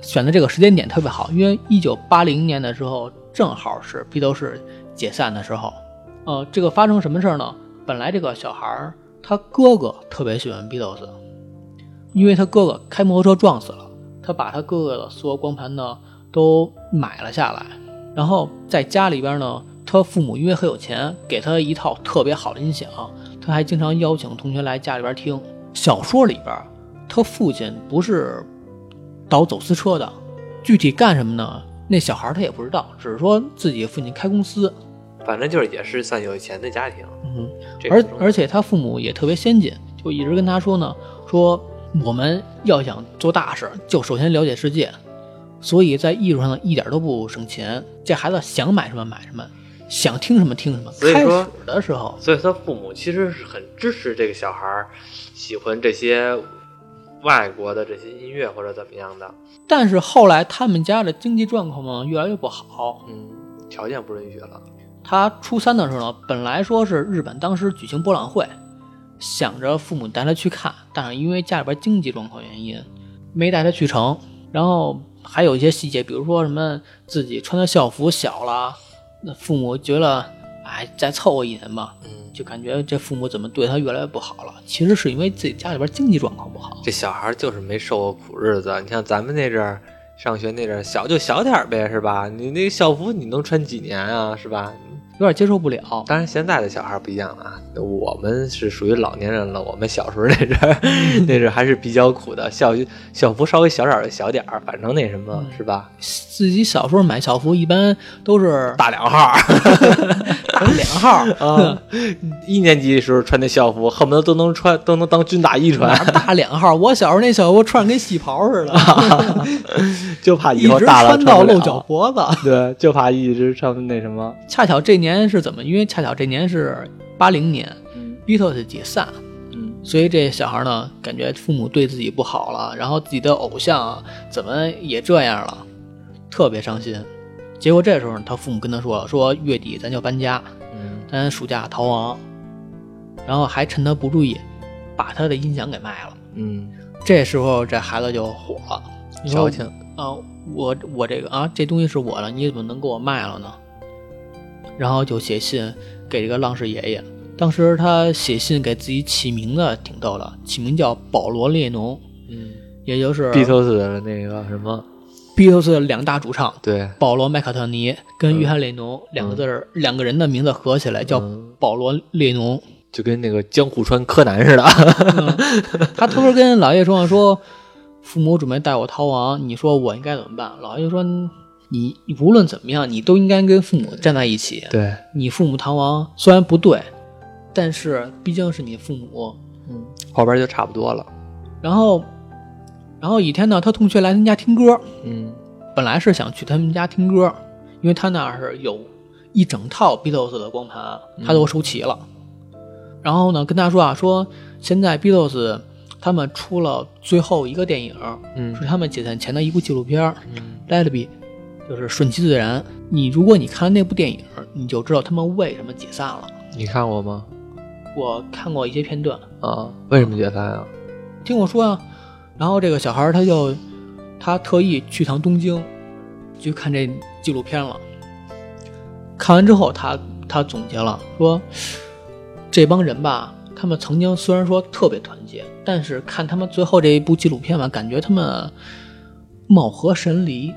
选的这个时间点特别好，因为一九八零年的时候正好是披头士解散的时候。呃，这个发生什么事儿呢？本来这个小孩儿他哥哥特别喜欢披头士，因为他哥哥开摩托车撞死了，他把他哥哥的所有光盘呢都买了下来，然后在家里边呢，他父母因为很有钱，给他一套特别好的音响，他还经常邀请同学来家里边听。小说里边，他父亲不是倒走私车的，具体干什么呢？那小孩他也不知道，只是说自己父亲开公司，反正就是也是算有钱的家庭。嗯，而而且他父母也特别先进，就一直跟他说呢，说我们要想做大事，就首先了解世界，所以在艺术上呢一点都不省钱。这孩子想买什么买什么，想听什么听什么。开所以说始的时候，所以他父母其实是很支持这个小孩儿喜欢这些外国的这些音乐或者怎么样的。但是后来他们家的经济状况嘛越来越不好，嗯，条件不允许了。他初三的时候呢，本来说是日本当时举行博览会，想着父母带他去看，但是因为家里边经济状况原因，没带他去成。然后还有一些细节，比如说什么自己穿的校服小了，那父母觉得，哎，再凑合一年吧，嗯，就感觉这父母怎么对他越来越不好了。其实是因为自己家里边经济状况不好。这小孩儿就是没受过苦日子。你像咱们那阵儿上学那阵儿，小就小点儿呗，是吧？你那个校服你能穿几年啊，是吧？有点接受不了。当然，现在的小孩不一样了啊，我们是属于老年人了。我们小时候那阵儿，那阵儿还是比较苦的，校校服稍微小点儿就小点儿，反正那什么是吧？自己小时候买校服一般都是大两号儿 打两号，啊，一年级的时候穿那校服，恨不得都能穿，都能当军大衣穿大两号？我小时候那校服穿着跟旗袍似的，就怕以后大了穿到露脚。脖子。对，就怕一直穿那什么。恰巧这年是怎么？因为恰巧这年是八零年嗯，Beatles 解散，嗯所以这小孩呢，感觉父母对自己不好了，然后自己的偶像啊怎么也这样了，特别伤心。结果这时候他父母跟他说：“说月底咱就搬家，嗯咱暑假逃亡。”然后还趁他不注意，把他的音响给卖了。嗯，这时候这孩子就火了，矫情。啊，我我这个啊，这东西是我的，你怎么能给我卖了呢？然后就写信给这个浪士爷爷。当时他写信给自己起名字挺逗的，起名叫保罗列侬，嗯也就是，Beatles 的那个什么，Beatles 的两大主唱对，保罗麦卡特尼跟约翰列侬两个字儿、两个人的名字合起来叫嗯保罗列侬。就跟那个江户川柯南似的。他偷偷跟老爷说说，父母准备带我逃亡，你说我应该怎么办？老爷就说你你无论怎么样，你都应该跟父母站在一起。对，你父母逃亡虽然不对，但是毕竟是你父母。嗯，后边就差不多了。然后，然后一天呢，他同学来他们家听歌，嗯本来是想去他们家听歌，因为他那儿是有一整套 Beatles 的光盘，他都收齐了。然后呢，跟他说啊，说现在 Beatles 他们出了最后一个电影，嗯是他们解散前的一部纪录片嗯《Let It Be》，就是顺其自然。你如果你看了那部电影，你就知道他们为什么解散了。你看过吗？我看过一些片段，啊，为什么解散啊？听我说啊。然后这个小孩儿他就他特意去趟东京，去看这纪录片了。看完之后，他他总结了说，这帮人吧，他们曾经虽然说特别团结，但是看他们最后这一部纪录片吧，感觉他们貌合神离。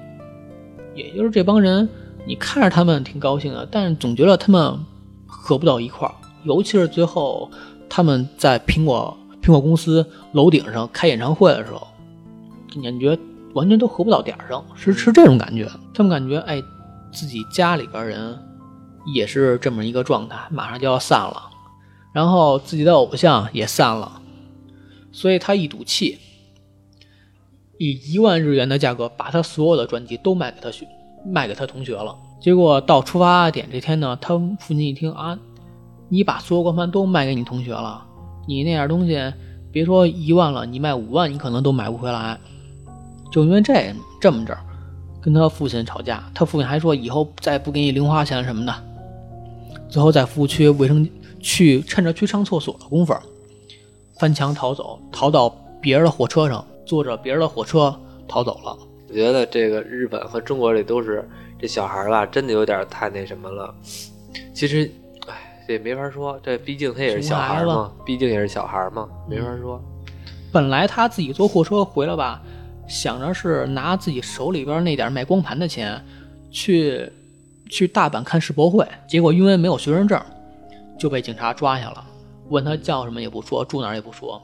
也就是这帮人，你看着他们挺高兴的，但是总觉得他们合不到一块儿。尤其是最后他们在苹果苹果公司楼顶上开演唱会的时候，感觉完全都合不到点儿上，是是这种感觉。他们感觉哎，自己家里边人也是这么一个状态，马上就要散了，然后自己的偶像也散了，所以他一赌气，以一万日元的价格把他所有的专辑都卖给他学卖给他同学了。结果到出发点这天呢，他父亲一听啊，你把所有光盘都卖给你同学了，你那点东西别说一万了，你卖五万你可能都买不回来。就因为这这么着，跟他父亲吵架，他父亲还说以后再不给你零花钱什么的。最后在服务区卫生去趁着去上厕所的功夫，翻墙逃走，逃到别人的火车上，坐着别人的火车逃走了。我觉得这个日本和中国这都是这小孩儿吧，真的有点太那什么了。其实，哎，这也没法说，这毕竟他也是小孩儿嘛，毕竟也是小孩儿嘛，没法说。本来他自己坐货车回来吧，想着是拿自己手里边那点卖光盘的钱，去去大阪看世博会，结果因为没有学生证，就被警察抓下了。问他叫什么也不说，住哪儿也不说。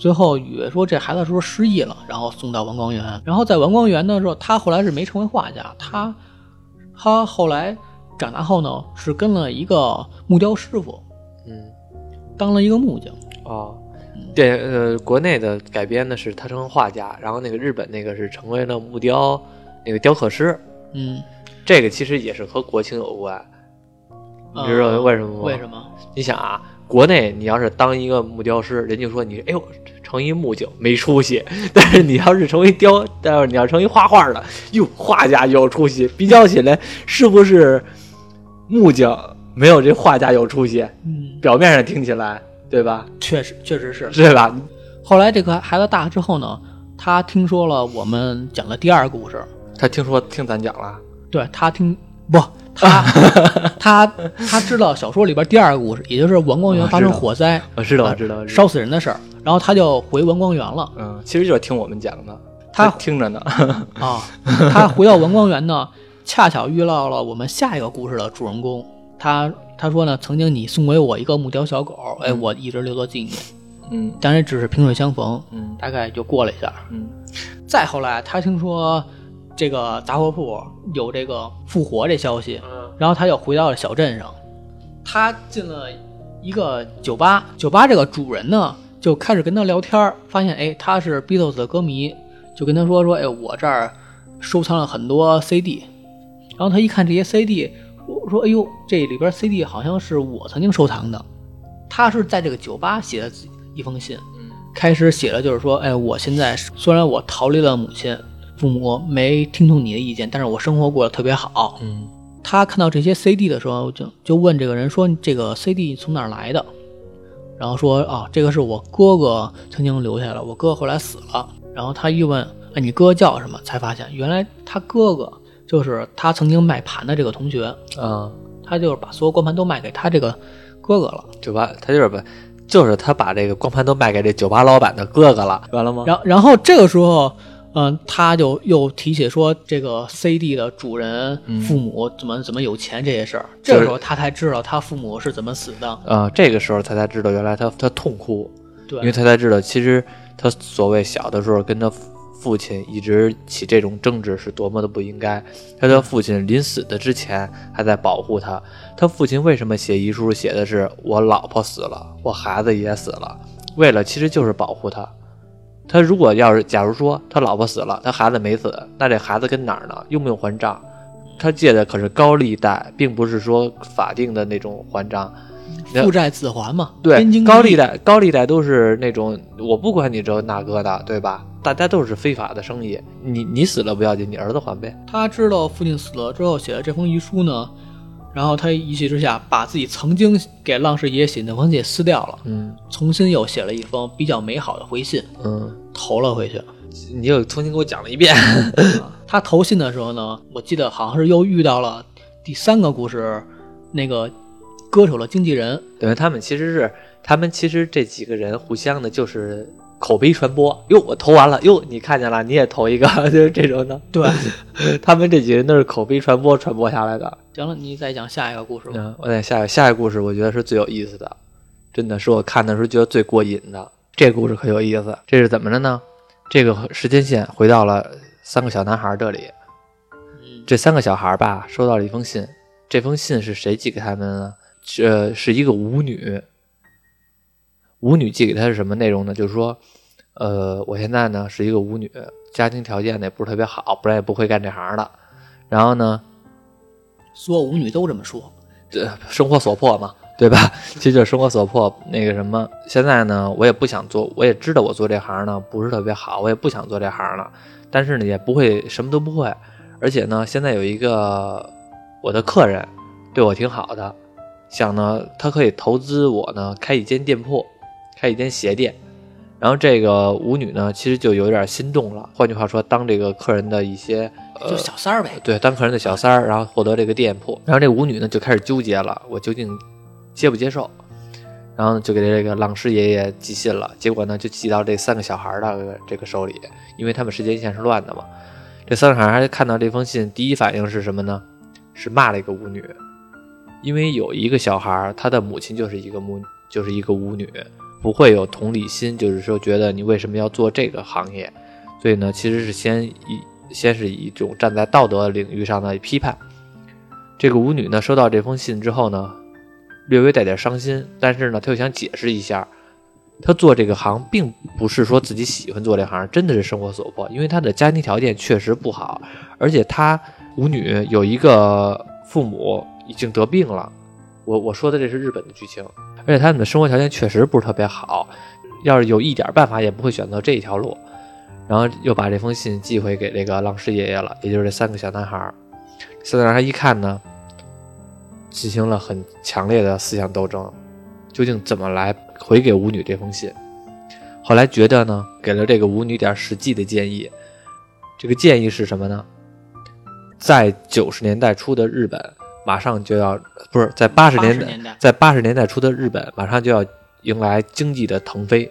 最后以为说这孩子是不是失忆了，然后送到王光园。然后在王光园的时候，他后来是没成为画家，他他后来长大后呢，是跟了一个木雕师傅，嗯，当了一个木匠。哦，对，呃，国内的改编的是他成为画家，然后那个日本那个是成为了木雕那个雕刻师。嗯，这个其实也是和国情有关。你知道呃为什么吗为什么？你想啊，国内你要是当一个木雕师，人家说你哎呦成一木匠没出息；但是你要是成为雕，但是你要成为画画的，哟画家有出息。比较起来，是不是木匠没有这画家有出息？嗯，表面上听起来，对吧？确实确实是。对吧？后来这个孩子大了之后呢，他听说了我们讲的第二个故事，他听说听咱讲了，对他听不他 他他知道小说里边第二个故事，也就是王光园发生火灾我知道，我知道，烧死人的事儿，然后他就回王光园了嗯，其实就是听我们讲的，他听着呢。啊。他回到王光园呢，恰巧遇到了我们下一个故事的主人公。他他说呢，曾经你送给我一个木雕小狗，哎，我一直留作纪念。嗯当然只是萍水相逢，嗯大概就过了一下。嗯再后来，他听说这个杂货铺有这个复活这消息，嗯。然后他又回到了小镇上。他进了一个酒吧，酒吧这个主人呢就开始跟他聊天儿，发现哎他是 Beatles 的歌迷，就跟他说说哎我这儿收藏了很多 CD，然后他一看这些 CD，说说哎呦这里边 CD 好像是我曾经收藏的，他是在这个酒吧写的一封信，嗯。开始写了，就是说，哎，我现在虽然我逃离了母亲，父母没听从你的意见，但是我生活过得特别好。嗯他看到这些 CD 的时候，就就问这个人说：“这个 CD 从哪儿来的？”然后说：“哦，这个是我哥哥曾经留下来的，我哥后来死了。”然后他一问：“哎，你哥叫什么？”才发现原来他哥哥就是他曾经卖盘的这个同学，嗯，他就是把所有光盘都卖给他这个哥哥了。酒吧他就是把，就是他把这个光盘都卖给这酒吧老板的哥哥了，完了吗？然然后这个时候，嗯、他就又提起说这个 CD 的主人父母怎么怎么有钱这些事儿。这个时候他才知道他父母是怎么死的。啊，这个时候他才知道原来他他痛哭，对，因为他才知道其实他所谓小的时候跟他父亲一直起这种争执是多么的不应该。他的父亲临死的之前还在保护他。他父亲为什么写遗书写的是我老婆死了，我孩子也死了？为了其实就是保护他。他如果要是假如说他老婆死了，他孩子没死，那这孩子跟哪儿呢？用不用还账？他借的可是高利贷，并不是说法定的那种还账。父债子还嘛？对，高利贷，高利贷都是那种我不管你这那个的，对吧？大家都是非法的生意。你你死了不要紧，你儿子还呗。他知道父亲死了之后写的这封遗书呢，然后他一气之下把自己曾经给浪士爷爷写那封信撕掉了，嗯重新又写了一封比较美好的回信，嗯，投了回去。你又重新给我讲了一遍。他投信的时候呢，我记得好像是又遇到了第三个故事，那个歌手的经纪人，等于他们其实是，他们其实这几个人互相的就是口碑传播。哟，我投完了，哟，你看见了，你也投一个，就是这种的。对，他们这几个人都是口碑传播传播下来的。行了，你再讲下一个故事吧。嗯，我再下一个下一个故事，我觉得是最有意思的，真的是我看的时候觉得最过瘾的。这个故事可有意思，这是怎么着呢？这个时间线回到了三个小男孩这里。嗯，这三个小孩吧，收到了一封信。这封信是谁寄给他们的呢？这是一个舞女。舞女寄给他是什么内容呢？就是说，呃，我现在呢是一个舞女，家庭条件呢也不是特别好，不然也不会干这行的。然后呢，所有舞女都这么说。这生活所迫嘛，对吧？其实就是生活所迫。那个什么，现在呢，我也不想做，我也知道我做这行呢不是特别好，我也不想做这行了。但是呢，也不会什么都不会。而且呢，现在有一个我的客人对我挺好的，想呢，他可以投资我呢开一间店铺，开一间鞋店。然后这个舞女呢，其实就有点心动了。换句话说，当这个客人的一些就小三儿呗。对，当客人的小三儿，然后获得这个店铺，然后这舞女呢就开始纠结了，我究竟接不接受？然后就给这个浪师爷爷寄信了，结果呢就寄到这三个小孩的这个手里，因为他们时间线是乱的嘛。这三个小孩看到这封信，第一反应是什么呢？是骂了一个舞女，因为有一个小孩，他的母亲就是一个母，就是一个舞女，不会有同理心，就是说觉得你为什么要做这个行业，所以呢，其实是先以先是以一种站在道德领域上的批判。这个舞女呢，收到这封信之后呢，略微带点伤心，但是呢，她又想解释一下，她做这个行并不是说自己喜欢做这行，真的是生活所迫，因为她的家庭条件确实不好，而且她舞女有一个父母已经得病了。我我说的这是日本的剧情，而且他们的生活条件确实不是特别好，要是有一点办法，也不会选择这一条路。然后又把这封信寄回给这个浪师爷爷了，也就是这三个小男孩儿。三个男孩一看呢，进行了很强烈的思想斗争，究竟怎么来回给舞女这封信？后来觉得呢，给了这个舞女点实际的建议。这个建议是什么呢？在九十年代初的日本，马上就要不是在八十年代，年代，在八十年代初的日本，马上就要迎来经济的腾飞。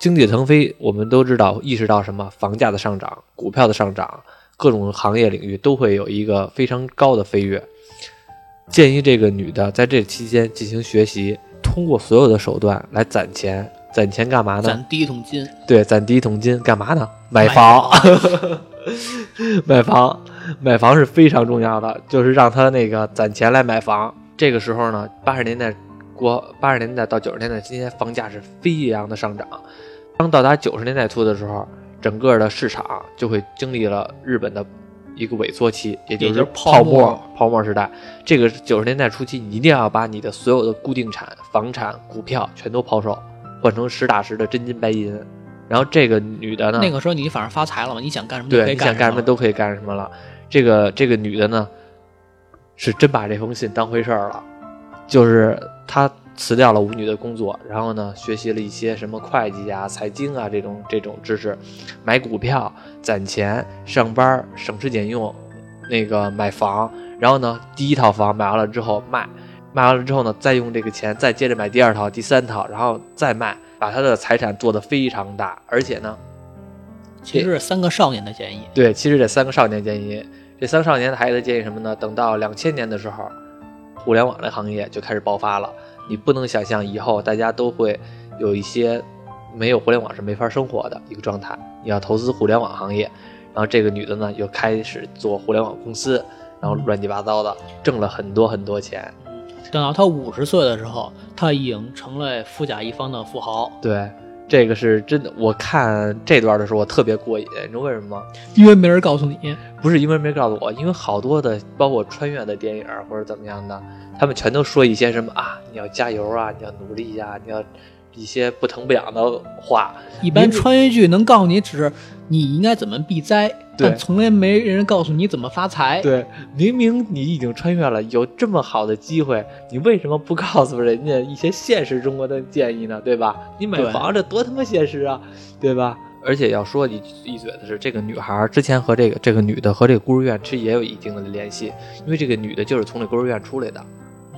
经济腾飞，我们都知道，意识到什么？房价的上涨，股票的上涨，各种行业领域都会有一个非常高的飞跃。建议这个女的在这期间进行学习，通过所有的手段来攒钱。攒钱干嘛呢？攒第一桶金，对，攒第一桶金干嘛呢？买买房，买房，买房是非常重要的，就是让他那个攒钱来买房。这个时候呢，八十年代过八十年代到九十年代期间，房价是飞扬的上涨。当到达九十年代初的时候，整个的市场就会经历了日本的一个萎缩期，也就是是泡泡沫泡沫时代。这个九十年代初期，你一定要把你的所有的固定产、房产、股票全都抛售，换成实打实的真金白银。然后这个女的呢，那个时候你反正发财了嘛，你想干什么就可对，以你想干什么么。都可以干什么了。这个这个女的呢，是真把这封信当回事儿了，就是她辞掉了舞女的工作，然后呢，学习了一些什么会计啊、财经啊这种这种知识，买股票、攒钱、上班、省吃俭用，那个买房，然后呢，第一套房买完了之后卖，卖完了之后呢，再用这个钱再接着买第二套、第三套，然后再卖，把她的财产做得非常大，而且呢。其实是三个少年的建议，对，其实这三个少年建议，这三个少年还给他建议什么呢？等到两千年的时候，互联网的行业就开始爆发了。你不能想象以后大家都会有一些没有互联网是没法生活的一个状态。你要投资互联网行业。然后这个女的呢，又开始做互联网公司，然后乱七八糟的，挣了很多很多钱。等到她五十岁的时候，她已经成了富甲一方的富豪。对，这个是真的。我看这段的时候，我特别过瘾，你知道为什么吗？因为没人告诉你，不是因为没人告诉我，因为好多的，包括穿越的电影或者怎么样的，他们全都说一些什么啊，你要加油啊，你要努力呀，你要。一些不疼不痒的话，一般穿越剧能告诉你只是你应该怎么避灾，但从来没人告诉你怎么发财。对，明明你已经穿越了，有这么好的机会，你为什么不告诉人家一些现实中国的建议呢？对吧？你买房这多他妈现实啊，对吧？而且要说一一嘴的是，这个女孩之前和这个这个女的和这个孤儿院其实也有一定的联系，因为这个女的就是从这孤儿院出来的。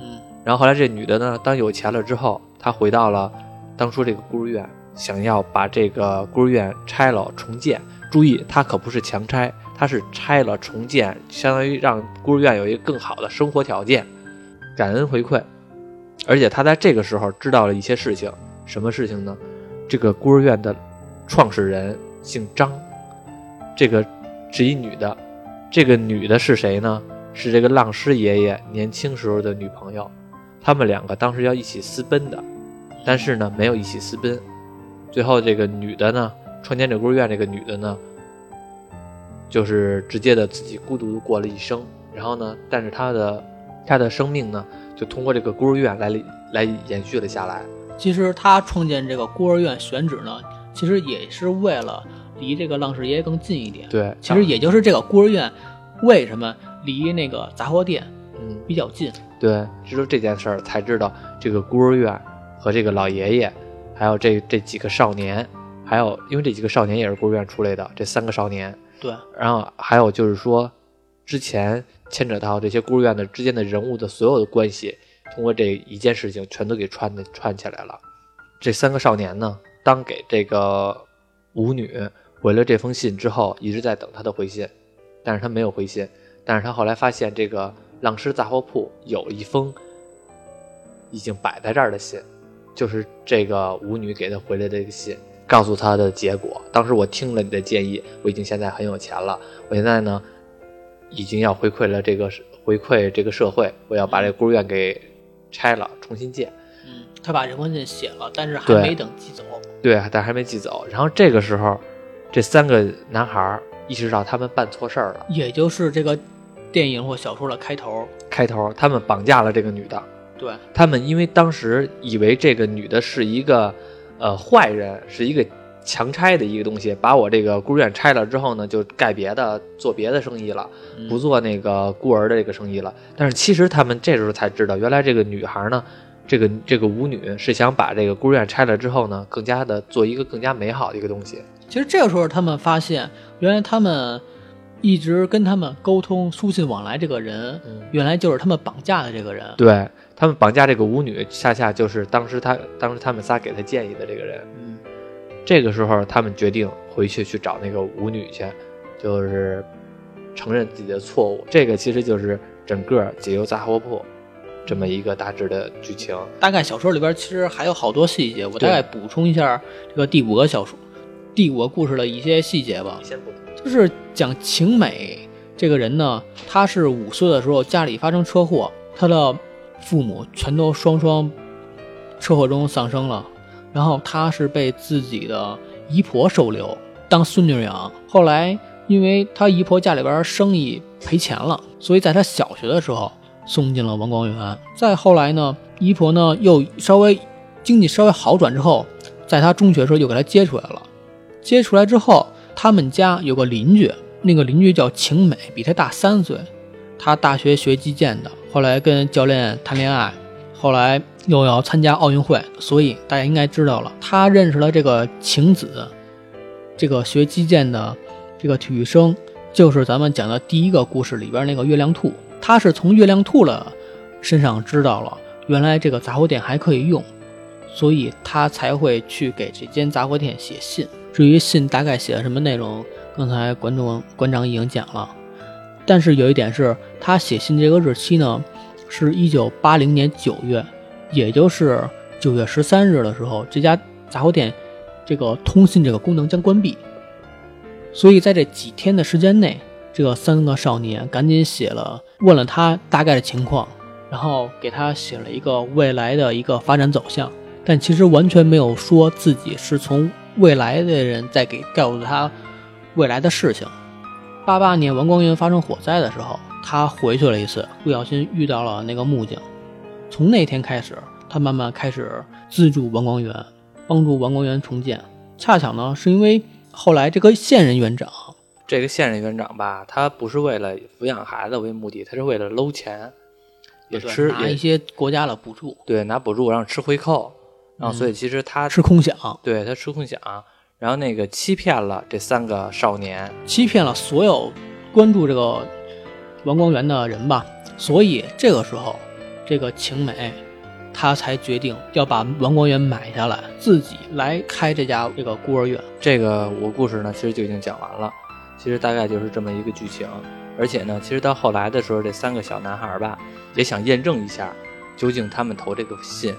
嗯，然后后来这女的呢，当有钱了之后，她回到了。当初这个孤儿院想要把这个孤儿院拆了重建，注意，他可不是强拆，他是拆了重建，相当于让孤儿院有一个更好的生活条件，感恩回馈。而且他在这个时候知道了一些事情，什么事情呢？这个孤儿院的创始人姓张，这个是一女的，这个女的是谁呢？是这个浪师爷爷年轻时候的女朋友，他们两个当时要一起私奔的。但是呢，没有一起私奔，最后这个女的呢，创建这孤儿院这个女的呢，就是直接的自己孤独的过了一生。然后呢，但是她的她的生命呢，就通过这个孤儿院来来延续了下来。其实她创建这个孤儿院选址呢，其实也是为了离这个浪士爷爷更近一点。对，其实也就是这个孤儿院为什么离那个杂货店嗯比较近。对，知道这件事儿才知道这个孤儿院。和这个老爷爷，还有这这几个少年，还有因为这几个少年也是孤儿院出来的，这三个少年，对，然后还有就是说，之前牵扯到这些孤儿院的之间的人物的所有的关系，通过这一件事情全都给串的串起来了。这三个少年呢，当给这个舞女回了这封信之后，一直在等她的回信，但是他没有回信，但是他后来发现这个浪师杂货铺有一封已经摆在这儿的信。就是这个舞女给他回来的这个信，告诉他的结果。当时我听了你的建议，我已经现在很有钱了。我现在呢，已经要回馈了这个回馈这个社会，我要把这孤儿院给拆了，重新建。嗯，他把这封信写了，但是还没等寄走。对，但还没寄走。然后这个时候，这三个男孩意识到他们办错事儿了，也就是这个电影或小说的开头。开头，他们绑架了这个女的。对他们，因为当时以为这个女的是一个，呃，坏人，是一个强拆的一个东西，把我这个孤儿院拆了之后呢，就盖别的，做别的生意了，不做那个孤儿的这个生意了。但是其实他们这时候才知道，原来这个女孩呢，这个这个舞女是想把这个孤儿院拆了之后呢，更加的做一个更加美好的一个东西。其实这个时候他们发现，原来他们一直跟他们沟通、书信往来这个人，原来就是他们绑架的这个人。对。他们绑架这个舞女，恰恰就是当时他当时他们仨给他建议的这个人。嗯，这个时候他们决定回去去找那个舞女去，就是承认自己的错误。这个其实就是整个解忧杂货铺这么一个大致的剧情。大概小说里边其实还有好多细节，我大概补充一下这个第五个小说、第五个故事的一些细节吧。就是讲晴美这个人呢，她是五岁的时候家里发生车祸，她的。父母全都双双车祸中丧生了，然后他是被自己的姨婆收留当孙女养。后来因为他姨婆家里边生意赔钱了，所以在他小学的时候送进了王光园。再后来呢，姨婆呢又稍微经济稍微好转之后，在他中学的时候又给他接出来了。接出来之后，他们家有个邻居，那个邻居叫晴美，比他大三岁。他大学学击剑的。后来跟教练谈恋爱，后来又要参加奥运会，所以大家应该知道了，他认识了这个晴子，这个学击剑的这个体育生，就是咱们讲的第一个故事里边那个月亮兔。他是从月亮兔的身上知道了，原来这个杂货店还可以用，所以他才会去给这间杂货店写信。至于信大概写了什么内容，刚才观众馆长已经讲了。但是有一点是，他写信这个日期呢，是一九八零年九月，也就是九月十三日的时候，这家杂货店这个通信这个功能将关闭。所以在这几天的时间内，这三个少年赶紧写了，问了他大概的情况，然后给他写了一个未来的一个发展走向，但其实完全没有说自己是从未来的人在给告诉他未来的事情。八八年王光云发生火灾的时候，他回去了一次，不小心遇到了那个木匠。从那天开始，他慢慢开始资助王光源，帮助王光源重建。恰巧呢，是因为后来这个现任园长，这个现任园长吧，他不是为了抚养孩子为目的，他是为了搂钱，也吃拿一些国家的补助，对拿补助，然后吃回扣，然后所以其实他吃空饷，对他吃空饷，然后那个欺骗了这三个少年，欺骗了所有关注这个王光源的人吧。所以这个时候，这个晴美，她才决定要把王光源买下来，自己来开这家这个孤儿院。这个我故事呢，其实就已经讲完了，其实大概就是这么一个剧情。而且呢，其实到后来的时候，这三个小男孩吧，也想验证一下，究竟他们投这个信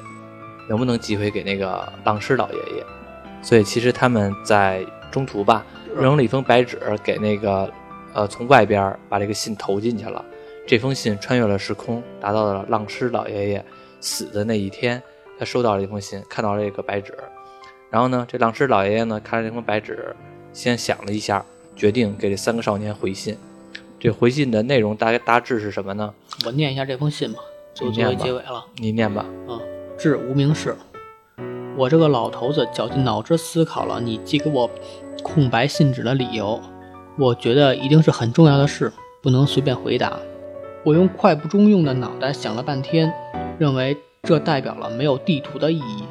能不能寄回给那个浪师老爷爷。所以其实他们在中途吧，扔了一封白纸给那个，呃，从外边把这个信投进去了。这封信穿越了时空，达到了浪师老爷爷死的那一天，他收到了一封信，看到了这个白纸。然后呢，这浪师老爷爷呢，看着这封白纸，先想了一下，决定给这三个少年回信。这回信的内容大概大致是什么呢？我念一下这封信吧，就作为结尾了。你念吧。嗯，致无名氏，我这个老头子绞尽脑汁思考了你寄给我空白信纸的理由，我觉得一定是很重要的事，不能随便回答。我用快不中用的脑袋想了半天，认为这代表了没有地图的意义。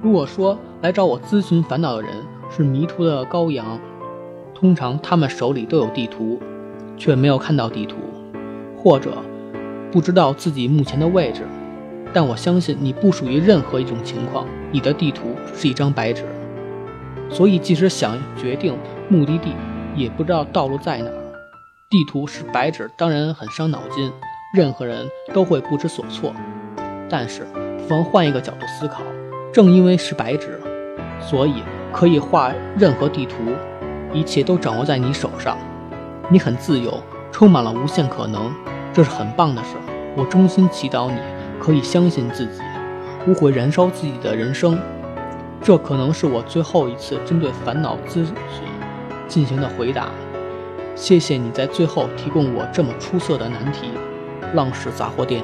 如果说来找我咨询烦恼的人是迷途的羔羊，通常他们手里都有地图，却没有看到地图，或者不知道自己目前的位置。但我相信你不属于任何一种情况，你的地图是一张白纸。所以即使想决定目的地，也不知道道路在哪儿。地图是白纸，当然很伤脑筋，任何人都会不知所措。但是不，妨换一个角度思考，正因为是白纸，所以可以画任何地图，一切都掌握在你手上，你很自由，充满了无限可能，这是很棒的事。我衷心祈祷你可以相信自己，无悔燃烧自己的人生。这可能是我最后一次针对烦恼咨询进行的回答。谢谢你在最后提供我这么出色的难题，浪氏杂货店。